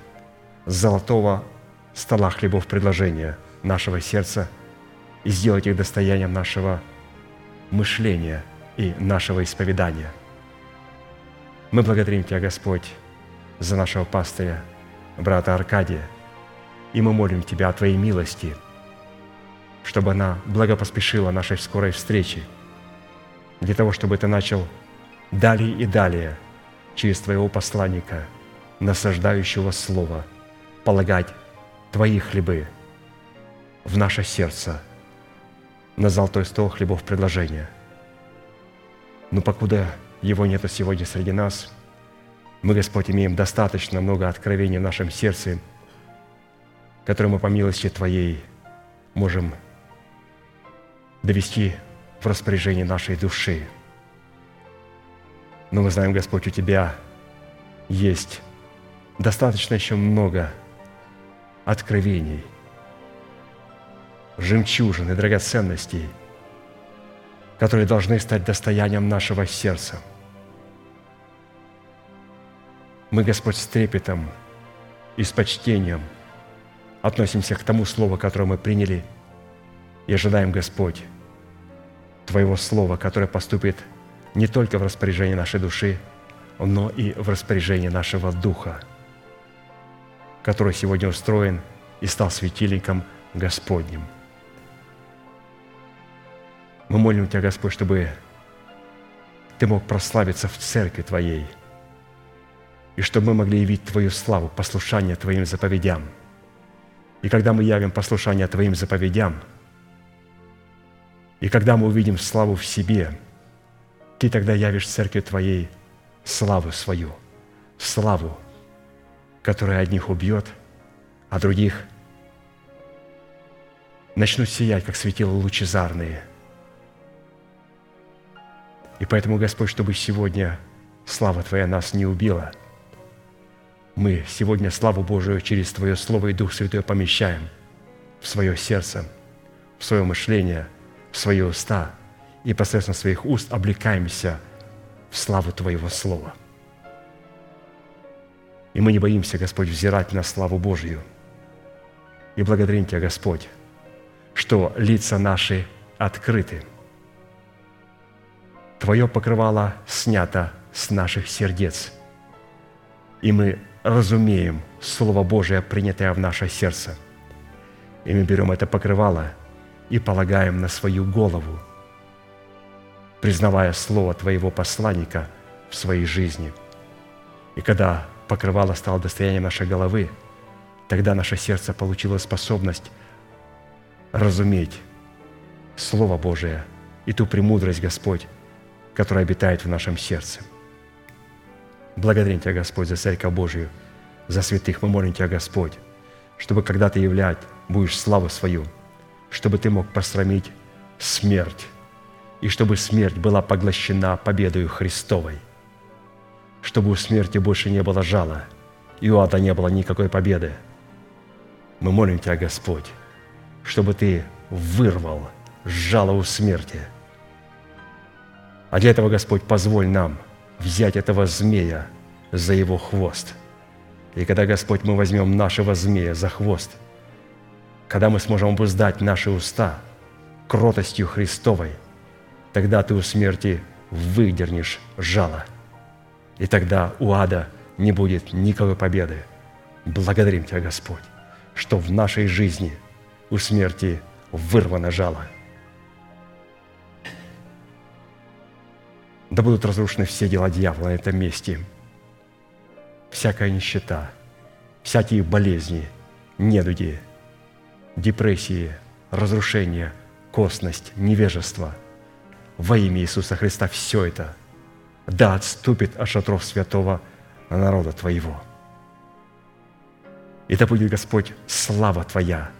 с золотого стола хлебов предложения нашего сердца и сделать их достоянием нашего мышления и нашего исповедания. Мы благодарим Тебя, Господь, за нашего пастыря, брата Аркадия, и мы молим Тебя о Твоей милости – чтобы она благопоспешила нашей скорой встрече, для того, чтобы ты начал далее и далее через твоего посланника, насаждающего Слово, полагать твои хлебы в наше сердце, на золотой стол хлебов предложения. Но покуда его нету сегодня среди нас, мы, Господь, имеем достаточно много откровений в нашем сердце, которые мы по милости Твоей можем довести в распоряжение нашей души. Но мы знаем, Господь, у Тебя есть достаточно еще много откровений, жемчужин и драгоценностей, которые должны стать достоянием нашего сердца. Мы, Господь, с трепетом и с почтением относимся к тому Слову, которое мы приняли – и ожидаем, Господь, Твоего Слова, которое поступит не только в распоряжение нашей души, но и в распоряжение нашего Духа, который сегодня устроен и стал светильником Господним. Мы молим Тебя, Господь, чтобы Ты мог прославиться в церкви Твоей, и чтобы мы могли явить Твою славу, послушание Твоим заповедям. И когда мы явим послушание Твоим заповедям – и когда мы увидим славу в себе, ты тогда явишь церкви Твоей славу свою, славу, которая одних убьет, а других начнут сиять, как светила лучезарные. И поэтому, Господь, чтобы сегодня слава Твоя нас не убила, мы сегодня славу Божию через Твое Слово и Дух Святой помещаем в свое сердце, в свое мышление, в свои уста, и посредством своих уст облекаемся в славу Твоего Слова. И мы не боимся, Господь, взирать на славу Божью. И благодарим Тебя, Господь, что лица наши открыты. Твое покрывало снято с наших сердец, и мы разумеем Слово Божие, принятое в наше сердце. И мы берем это покрывало и полагаем на свою голову, признавая Слово Твоего посланника в своей жизни. И когда покрывало стало достоянием нашей головы, тогда наше сердце получило способность разуметь Слово Божие и ту премудрость, Господь, которая обитает в нашем сердце. Благодарим Тебя, Господь, за Церковь Божию, за святых. Мы молим Тебя, Господь, чтобы когда Ты являть будешь славу свою, чтобы Ты мог посрамить смерть, и чтобы смерть была поглощена победою Христовой, чтобы у смерти больше не было жала, и у ада не было никакой победы. Мы молим Тебя, Господь, чтобы Ты вырвал жало у смерти. А для этого, Господь, позволь нам взять этого змея за его хвост. И когда, Господь, мы возьмем нашего змея за хвост, когда мы сможем обуздать наши уста кротостью Христовой, тогда Ты у смерти выдернешь жало. И тогда у ада не будет никакой победы. Благодарим Тебя, Господь, что в нашей жизни у смерти вырвано жало. Да будут разрушены все дела дьявола на этом месте. Всякая нищета, всякие болезни, недуги, депрессии, разрушение, косность, невежество. Во имя Иисуса Христа все это да отступит от шатров святого народа Твоего. И да будет, Господь, слава Твоя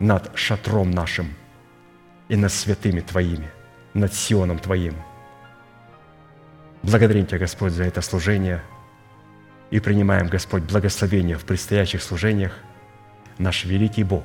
над шатром нашим и над святыми Твоими, над Сионом Твоим. Благодарим Тебя, Господь, за это служение и принимаем, Господь, благословение в предстоящих служениях. Наш великий Бог,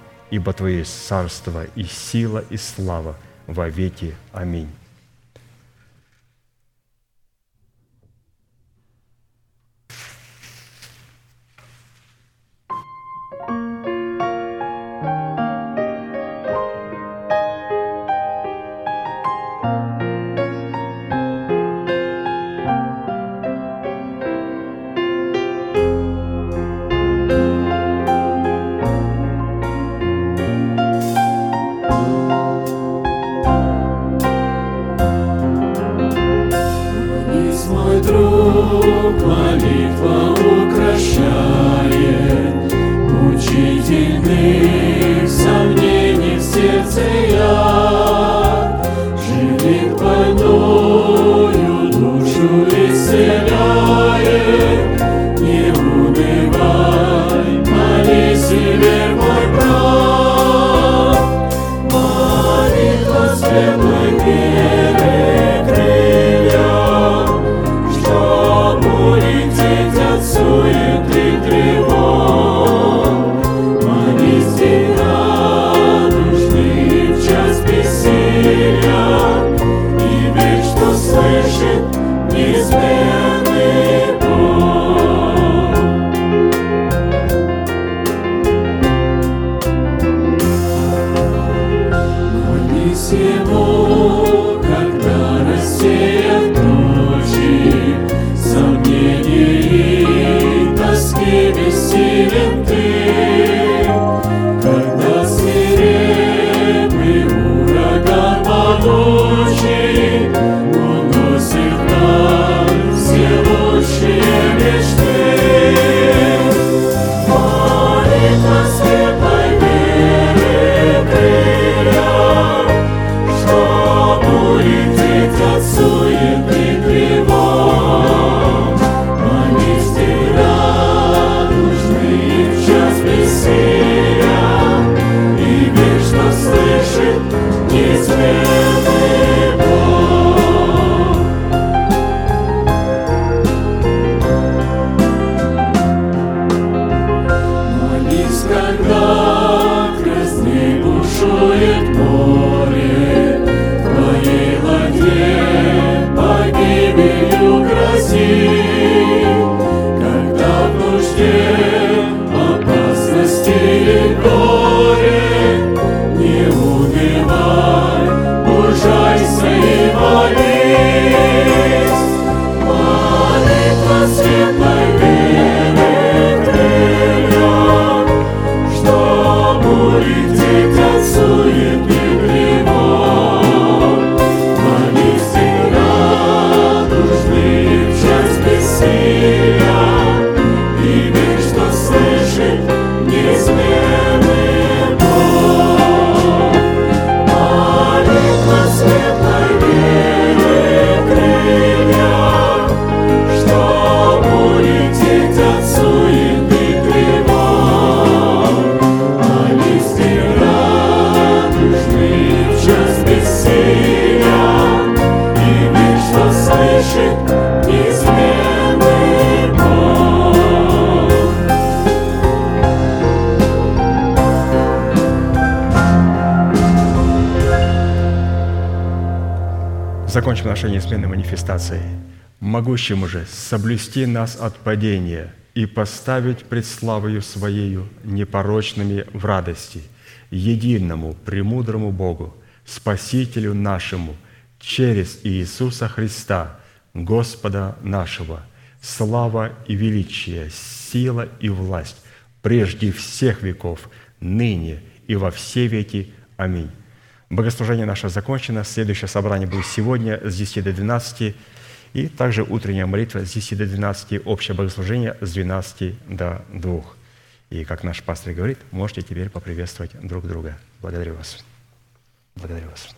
ибо Твое есть царство и сила и слава во веки. Аминь. Могущему же соблюсти нас от падения и поставить пред славою Своею непорочными в радости, единому, премудрому Богу, Спасителю нашему, через Иисуса Христа, Господа нашего, слава и величие, сила и власть прежде всех веков, ныне и во все веки. Аминь. Богослужение наше закончено. Следующее собрание будет сегодня с 10 до 12. И также утренняя молитва с 10 до 12, общее богослужение с 12 до 2. И как наш пастор говорит, можете теперь поприветствовать друг друга. Благодарю вас. Благодарю вас.